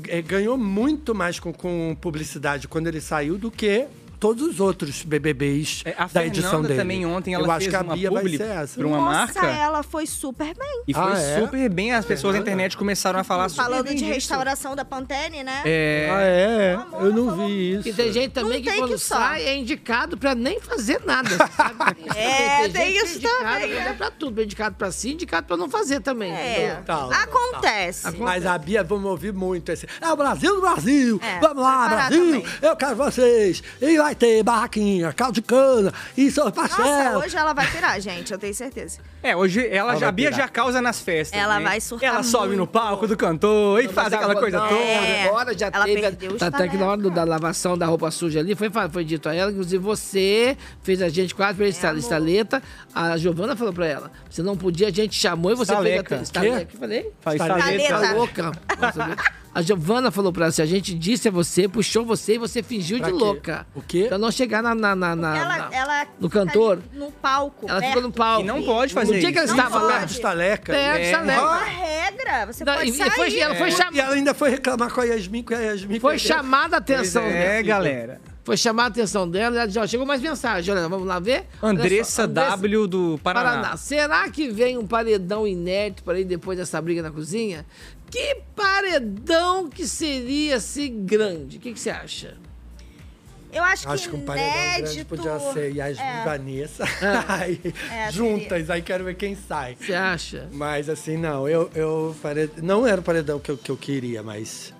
eh, ganhou muito mais com, com publicidade quando ele saiu do que todos os outros BBBs É, a da edição dele. também ontem, ela Eu acho fez que a uma Bia vai publi ser essa. pra uma Nossa, marca. ela foi super bem. E foi Ah, é? super bem. As pessoas da internet começaram a falar super Falando de restauração da Pantene, né? É. Ah, é? Eu não vi isso. E tem gente também Não que tem quando que só. sai é indicado pra nem fazer nada. sabe [LAUGHS] É, tem isso é indicado, também, é. É pra tudo. É indicado pra si, indicado pra não fazer também. É. entendeu? Tal, Acontece. Mas a Bia, vamos ouvir muito esse. É o Brasil do Brasil! É, vamos lá, Brasil! também. Eu quero vocês! E vai ter barraquinha, caldo de cana, e seu Nossa, pastel! hoje ela vai pirar, gente, eu tenho certeza. É, hoje ela, Ela já, vai a Bia já causa nas festas. Ela né? vai surtar Ela sobe no muito. palco do cantor e faz aquela coisa toda. É. Agora já Ela teve. perdeu os Até que na hora do- da lavação da roupa suja ali, foi, foi dito a ela, inclusive você fez a gente quase fez esta- estaleta. A Giovana falou pra ela: você não podia, a gente chamou e você Estaleca. fez a estaleta. que eu falei? Faz Estaleta. estaleta. Tá louca. Nossa, A Giovana falou pra ela assim: a gente disse a você, puxou você e você fingiu Pra de quê? louca. O quê? Pra não chegar na. na, na, na- ela, na- ela no fica cantor. ali no palco. Ela perto. ficou no palco. E não pode fazer No dia que ela isso. Não estava pode. lá. Perto de estaleca. Perto de É. É uma estaleca. regra. Você Não, pode e- e sair. foi- ela foi E chamada. ela ainda foi reclamar com a Yasmin, que a Yasmin Foi chamada a atenção Pois dela. é, galera. Foi chamar a atenção dela e ela disse, ó, chegou mais mensagem, olha, vamos lá ver? Olha Andressa só, Andressa W do Paraná. Paraná. Será que vem um paredão inédito para ir depois dessa briga na cozinha? Que paredão que seria assim grande? O que, que você acha? Eu acho, Acho que um que paredão grande podia ser Yasmin É. e Vanessa. [LAUGHS] [LAUGHS] Aí, É, juntas, aí quero ver quem sai. Você acha? Mas assim, não, eu, eu pared... não era o paredão que eu, que eu queria, mas.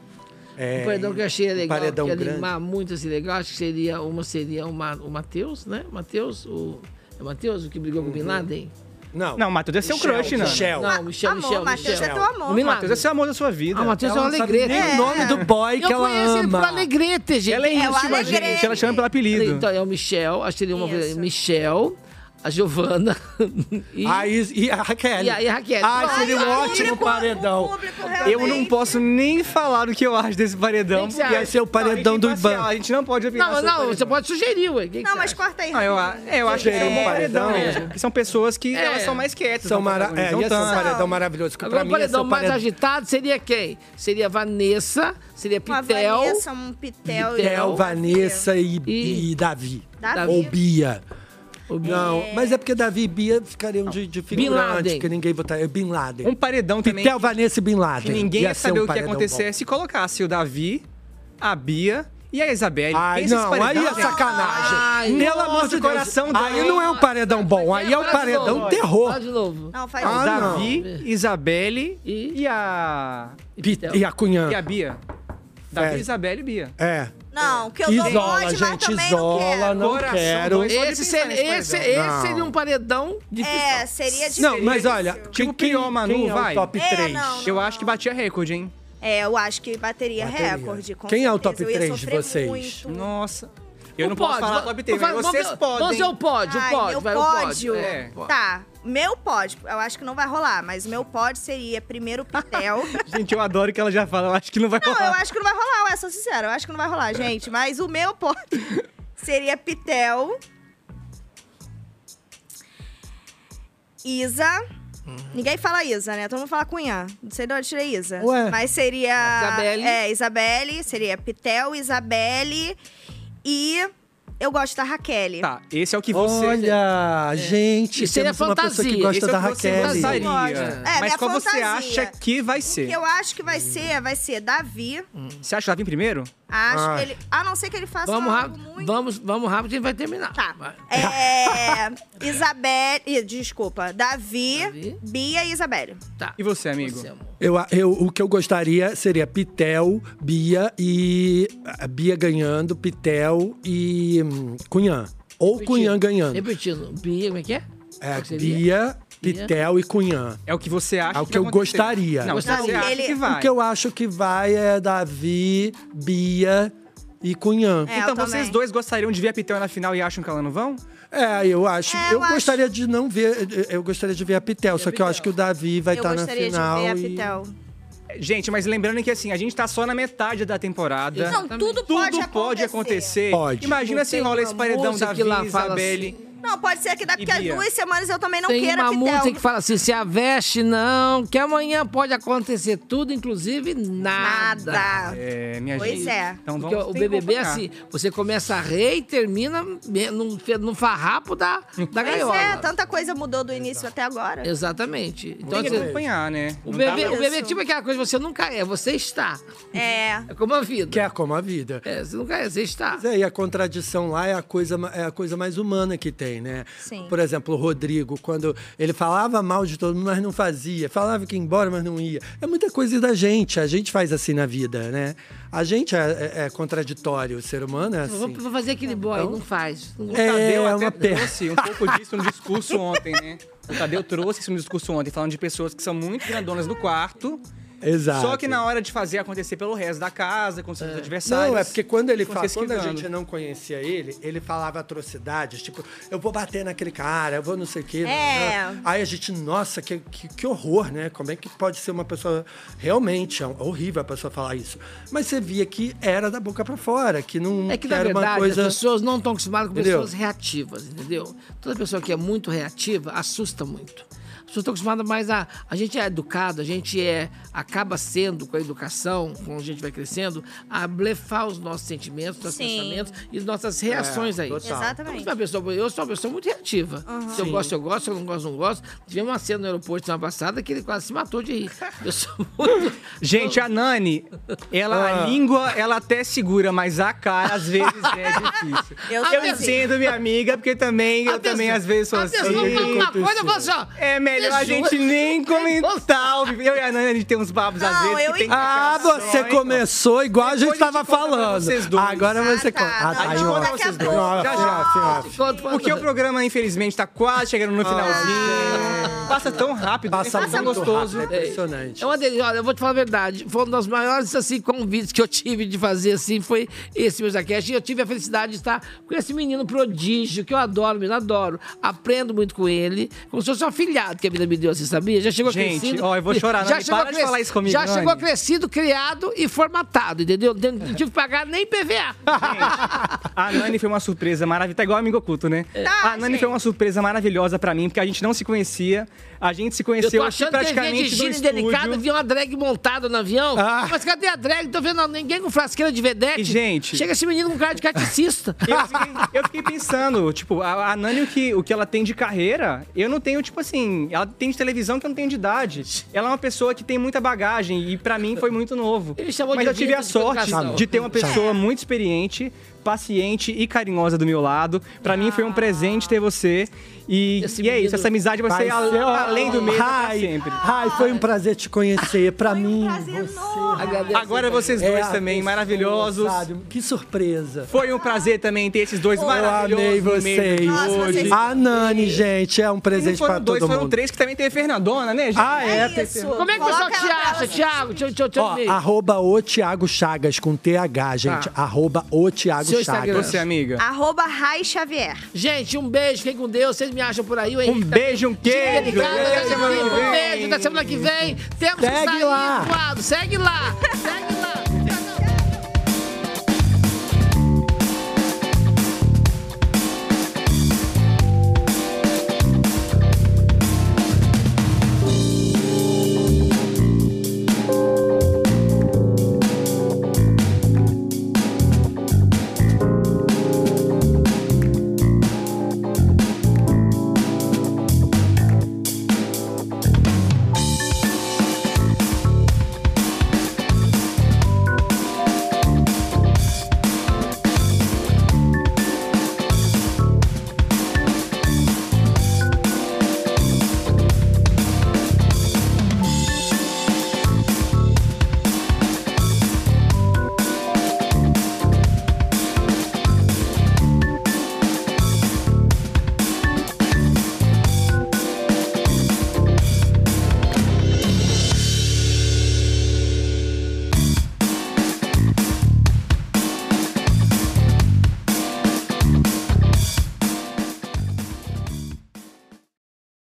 É, um paredão que eu achei legal, paredão que ia grande. animar muito assim legal, acho que seria uma seria uma, o Matheus, né? Matheus, o é o Matheus o que brigou com o Bin Laden? Não. Não, o Matheus é seu Michel, crush, não. Michel. Não, Michel, amor, Michel, Matheus Michel. é teu amor. O Bin O Matheus é seu amor da sua vida. Ah, o Matheus é um alegrete. nem o nome do boy que eu ela conheço ele por ama. alegrete, gente. Ela é É íntima, Alegrete. gente. Ela chama pelo apelido. Então, é o Michel, acho que seria uma Isso. Michel, a Giovana [LAUGHS] e, Aí, e a Raquel. e a, e a Raquel. Ai, Pronto. seria um ótimo público- paredão. público Eu não posso nem falar o que eu acho desse paredão. Que que porque? Ia ser o paredão Não, do a é Iban. A gente não pode opinar Não, não, você pode sugerir, ué. Que que Não, você mas corta aí. Não, eu, eu acho que é um paredão. Que são pessoas que É. elas são mais quietas. São não mara... É, um paredão maravilhoso. Que Agora pra paredão mais paredão agitado seria quem? Seria Vanessa, seria Uma Pitel. Vanessa, um Pitel. e- Pitel, Vanessa e, E- e Davi. Davi. Ou Bia. Não, mas é porque Davi e Bia ficariam de, de figurante, porque ninguém botaria. Bin Laden. Um paredão também Pitel, Vanessa e Bin Laden. que ninguém ia ser saber um o que ia acontecer bom. se colocasse o Davi, a Bia e a Isabelle. Ai, não, aí é sacanagem. Ai, Pelo amor de Deus. coração Aí dói. não é um paredão bom, aí é um Fala de paredão novo. terror. Fala de novo. Não, faz O Ah, Davi, Isabelle E- e, a... Pi- E a Cunhã. E a Bia. Davi, É. Isabelle e Bia. É. Não, que eu dou Isola, pode, mas gente, também não isola, quero. não quero. dois, pode Esse, seria, esse, esse Não. seria um paredão difícil. É, seria difícil. Não, mas olha, Tipo, quem, Prior, Manu, quem é vai? o top É, 3? não, Eu acho que batia recorde, hein? É, eu acho que bateria, Bateria. recorde. com Quem é o certeza. top Eu ia três de sofrer vocês? muito. Nossa. Eu O não posso falar top 3, vamos mas vocês vamos- podem. Vamos ver o pódio, o pódio, meu vai, o pódio. É. Tá, meu pódio, eu acho que não vai rolar, mas meu pódio seria primeiro Pitel. [LAUGHS] Gente, eu adoro que ela já fala, eu acho que não vai não, rolar. eu acho que não vai rolar, ué, sou sincera, eu acho que não vai rolar, gente. Mas o meu pódio [LAUGHS] seria Pitel. Isa. Ninguém fala Isa, né? Todo mundo fala Cunhã. Não sei de onde eu tirei Isa. Ué. Mas seria. Isabelle. É, Isabelle. Seria Pitel, Isabelle e. Eu gosto da Raquel. Tá, esse é o que você... Olha, gente, E seria temos uma pessoa que gosta Esse é da o que você Raquel. gostaria. É, Mas qual você fantasia. acha que vai O que ser? eu acho que vai ser, vai ser Davi. Você acha que vai vir primeiro? Acho Ai. que ele. A não ser que ele faça Vamos algo rápido, muito. vamos, vamos rápido, a gente vai terminar. Tá. Vai. É. [LAUGHS] Ih, Desculpa. Davi, Davi. Bia e Isabelle. Tá. E você, amigo? Você, amor. Eu, eu, o que eu gostaria seria Pitel, Bia e. Bia ganhando, Pitel e hum, Cunhã. Ou Repetindo. Cunhã ganhando. Repetindo, Bia, como é que é? É, seria? Bia, Pitel e Cunhã. É o que você acha É o que que eu acontecer. gostaria. Não, Gostaria. você acha Ele- que vai. O que eu acho que vai é Davi, Bia e Cunhã. É, Então eu vocês também. dois gostariam de ver a Pitel na final e acham que ela não vão? É, eu acho. É, eu eu acho- gostaria de não ver. Eu gostaria de ver a Pitel, só que eu acho que o Davi vai eu estar na gostaria final. de ver a e- Pitel. Gente, mas lembrando que assim, a gente tá só na metade da temporada. Não, tudo pode Tudo pode acontecer. Pode. Imagina se tem rola esse paredão da Isabelle. assim. Não, pode ser que daqui a duas semanas eu também não Tem queira uma música que fala assim, se a veste não, que amanhã pode acontecer tudo, inclusive nada. Nada. É, minha Pois gente. é. Então Porque vamos o BBB é assim, você começa a rei e termina fe- num farrapo da, da Pois gaiola. é, tanta coisa mudou do início até agora. Exatamente. Então, Tem que assim, acompanhar, né? o dá o bebê é tipo aquela coisa, você nunca é, você está. É. É como a vida. Que é como a vida. É, você nunca é, você está. Mas é, e a contradição lá é a, coisa, é a coisa mais humana que tem, né? Sim. Por exemplo, o Rodrigo, quando ele falava mal de todo mundo, mas não fazia. Falava que ia embora, mas não ia. É muita coisa da gente. A gente faz assim na vida, né? A gente é, é- é contraditório. O ser humano é Vou assim. vou fazer aquele boy, não faz. Não O É, Tadeu é até uma pena. trouxe um pouco disso no discurso ontem, né? O Tadeu trouxe isso no discurso ontem, falando de pessoas que são muito grandonas do quarto. Exato. Só que na hora de fazer acontecer pelo resto da casa, com seus adversários. Não, é porque quando ele fala, quando a gente não conhecia ele, ele falava atrocidades, tipo, eu vou bater naquele cara, eu vou não sei o quê. É. né? Aí a gente, nossa, que, que, que horror, né? Como é que pode ser uma pessoa. Realmente, é horrível a pessoa falar isso. Mas você via que era da boca pra fora, que não É que, na era uma verdade, coisa. as pessoas não estão acostumadas com Entendeu? pessoas reativas, entendeu? Toda pessoa que é muito reativa assusta muito. As pessoas estão acostumadas mais a. A gente é educado, a gente é acaba sendo, com a educação, quando a gente vai crescendo, a blefar os nossos sentimentos, nossos Sim. pensamentos e nossas reações É, aí. total. Exatamente. Eu sou uma pessoa, eu sou uma pessoa muito reativa. Se eu Sim. gosto, eu gosto, se eu não gosto, não gosto. Tivemos uma cena no aeroporto semana passada que ele quase se matou de rir. Eu sou muito. [LAUGHS] Gente, a Nani, ela, Ah. a língua, ela até segura, mas a cara, às vezes, é [LAUGHS] difícil. Eu Eu, assim. entendo, minha amiga, porque também, eu também, às vezes, sou assim. pessoa fala uma coisa, eu falo assim, ó. É melhor a Você gente nem [LAUGHS] comentar. Eu e a Nani, a gente tem uns babos, às Não, vezes, eu que tem que Ah, você só, começou igual a gente Depois a gente tava conta pra falando. vocês dois. Agora Ah, você tá. conta. Ah, Não, aí, não, ó. daqui a vocês dois. pouco. Já, Porque o programa, infelizmente, tá quase chegando no finalzinho. Passa tão rápido, Passa passa tão muito gostoso. rápido, é impressionante. É uma delícia. Olha, eu vou te falar a verdade. Foi um dos maiores assim, convites que eu tive de fazer assim. Foi esse meu Zacast. E eu tive a felicidade de estar com esse menino prodígio, que eu adoro, menino, adoro. Aprendo muito com ele. Como se fosse um afilhado que a vida me deu, você sabia? Já chegou Gente, crescido. ó, eu vou chorar, Já Nani, chegou para de falar isso comigo, Já Nani. chegou crescido, criado e formatado, entendeu? Não tive que pagar nem PVA. A Nani foi uma surpresa maravilhosa. Tá igual amigo oculto, né? Tá, a Nani gente. foi uma surpresa maravilhosa pra mim, porque a gente não se conhecia. A gente se Eu conheceu aqui achando que de praticamente no gíria estúdio. delicada, vi uma drag montada no avião. Ah. Mas cadê a drag? Tô vendo ninguém com frasqueira de vedete. E, gente- Chega esse menino com cara de caticista. [LAUGHS] Eu fiquei, eu fiquei pensando, tipo, a, a Nani, o que, o que ela tem de carreira, eu não tenho, tipo assim, ela tem de televisão que eu não tenho de idade. Ela é uma pessoa que tem muita bagagem e pra mim foi muito novo. Ele chamou Mas de eu tive a de sorte educação. de ter uma pessoa muito experiente, paciente e carinhosa do meu lado. Pra mim foi um presente ter você. E, Esse e é isso, essa amizade vai, Vai ser a, ser, ó, além do mesmo Rai, sempre. Rai, foi um prazer te conhecer. Pra mim, você. Agora vocês dois É também, maravilhosos. sabe? Que surpresa. Foi um prazer também ter esses dois Eu maravilhosos amei no meio de vocês. hoje. A Nani, gente, é um presente foram pra dois, todo foram mundo. três que também tem a Fernandona, né, gente? Ah, é, tem isso. Como é que o pessoal te acha, Thiago? Deixa, eu- deixa, eu- deixa eu Ó, arroba o Thiago Chagas com TH, gente. Tá. Arroba o Thiago Seu Chagas. Você, amiga. Arroba Rai Xavier. Gente, um beijo, fiquem com Deus. Vocês me acham por aí. Henrique Um tá- beijo, um queijo. Até semana que Um beijo, até semana que vem. Temos que Segue sair lá. Segue lá. [LAUGHS] Segue lá.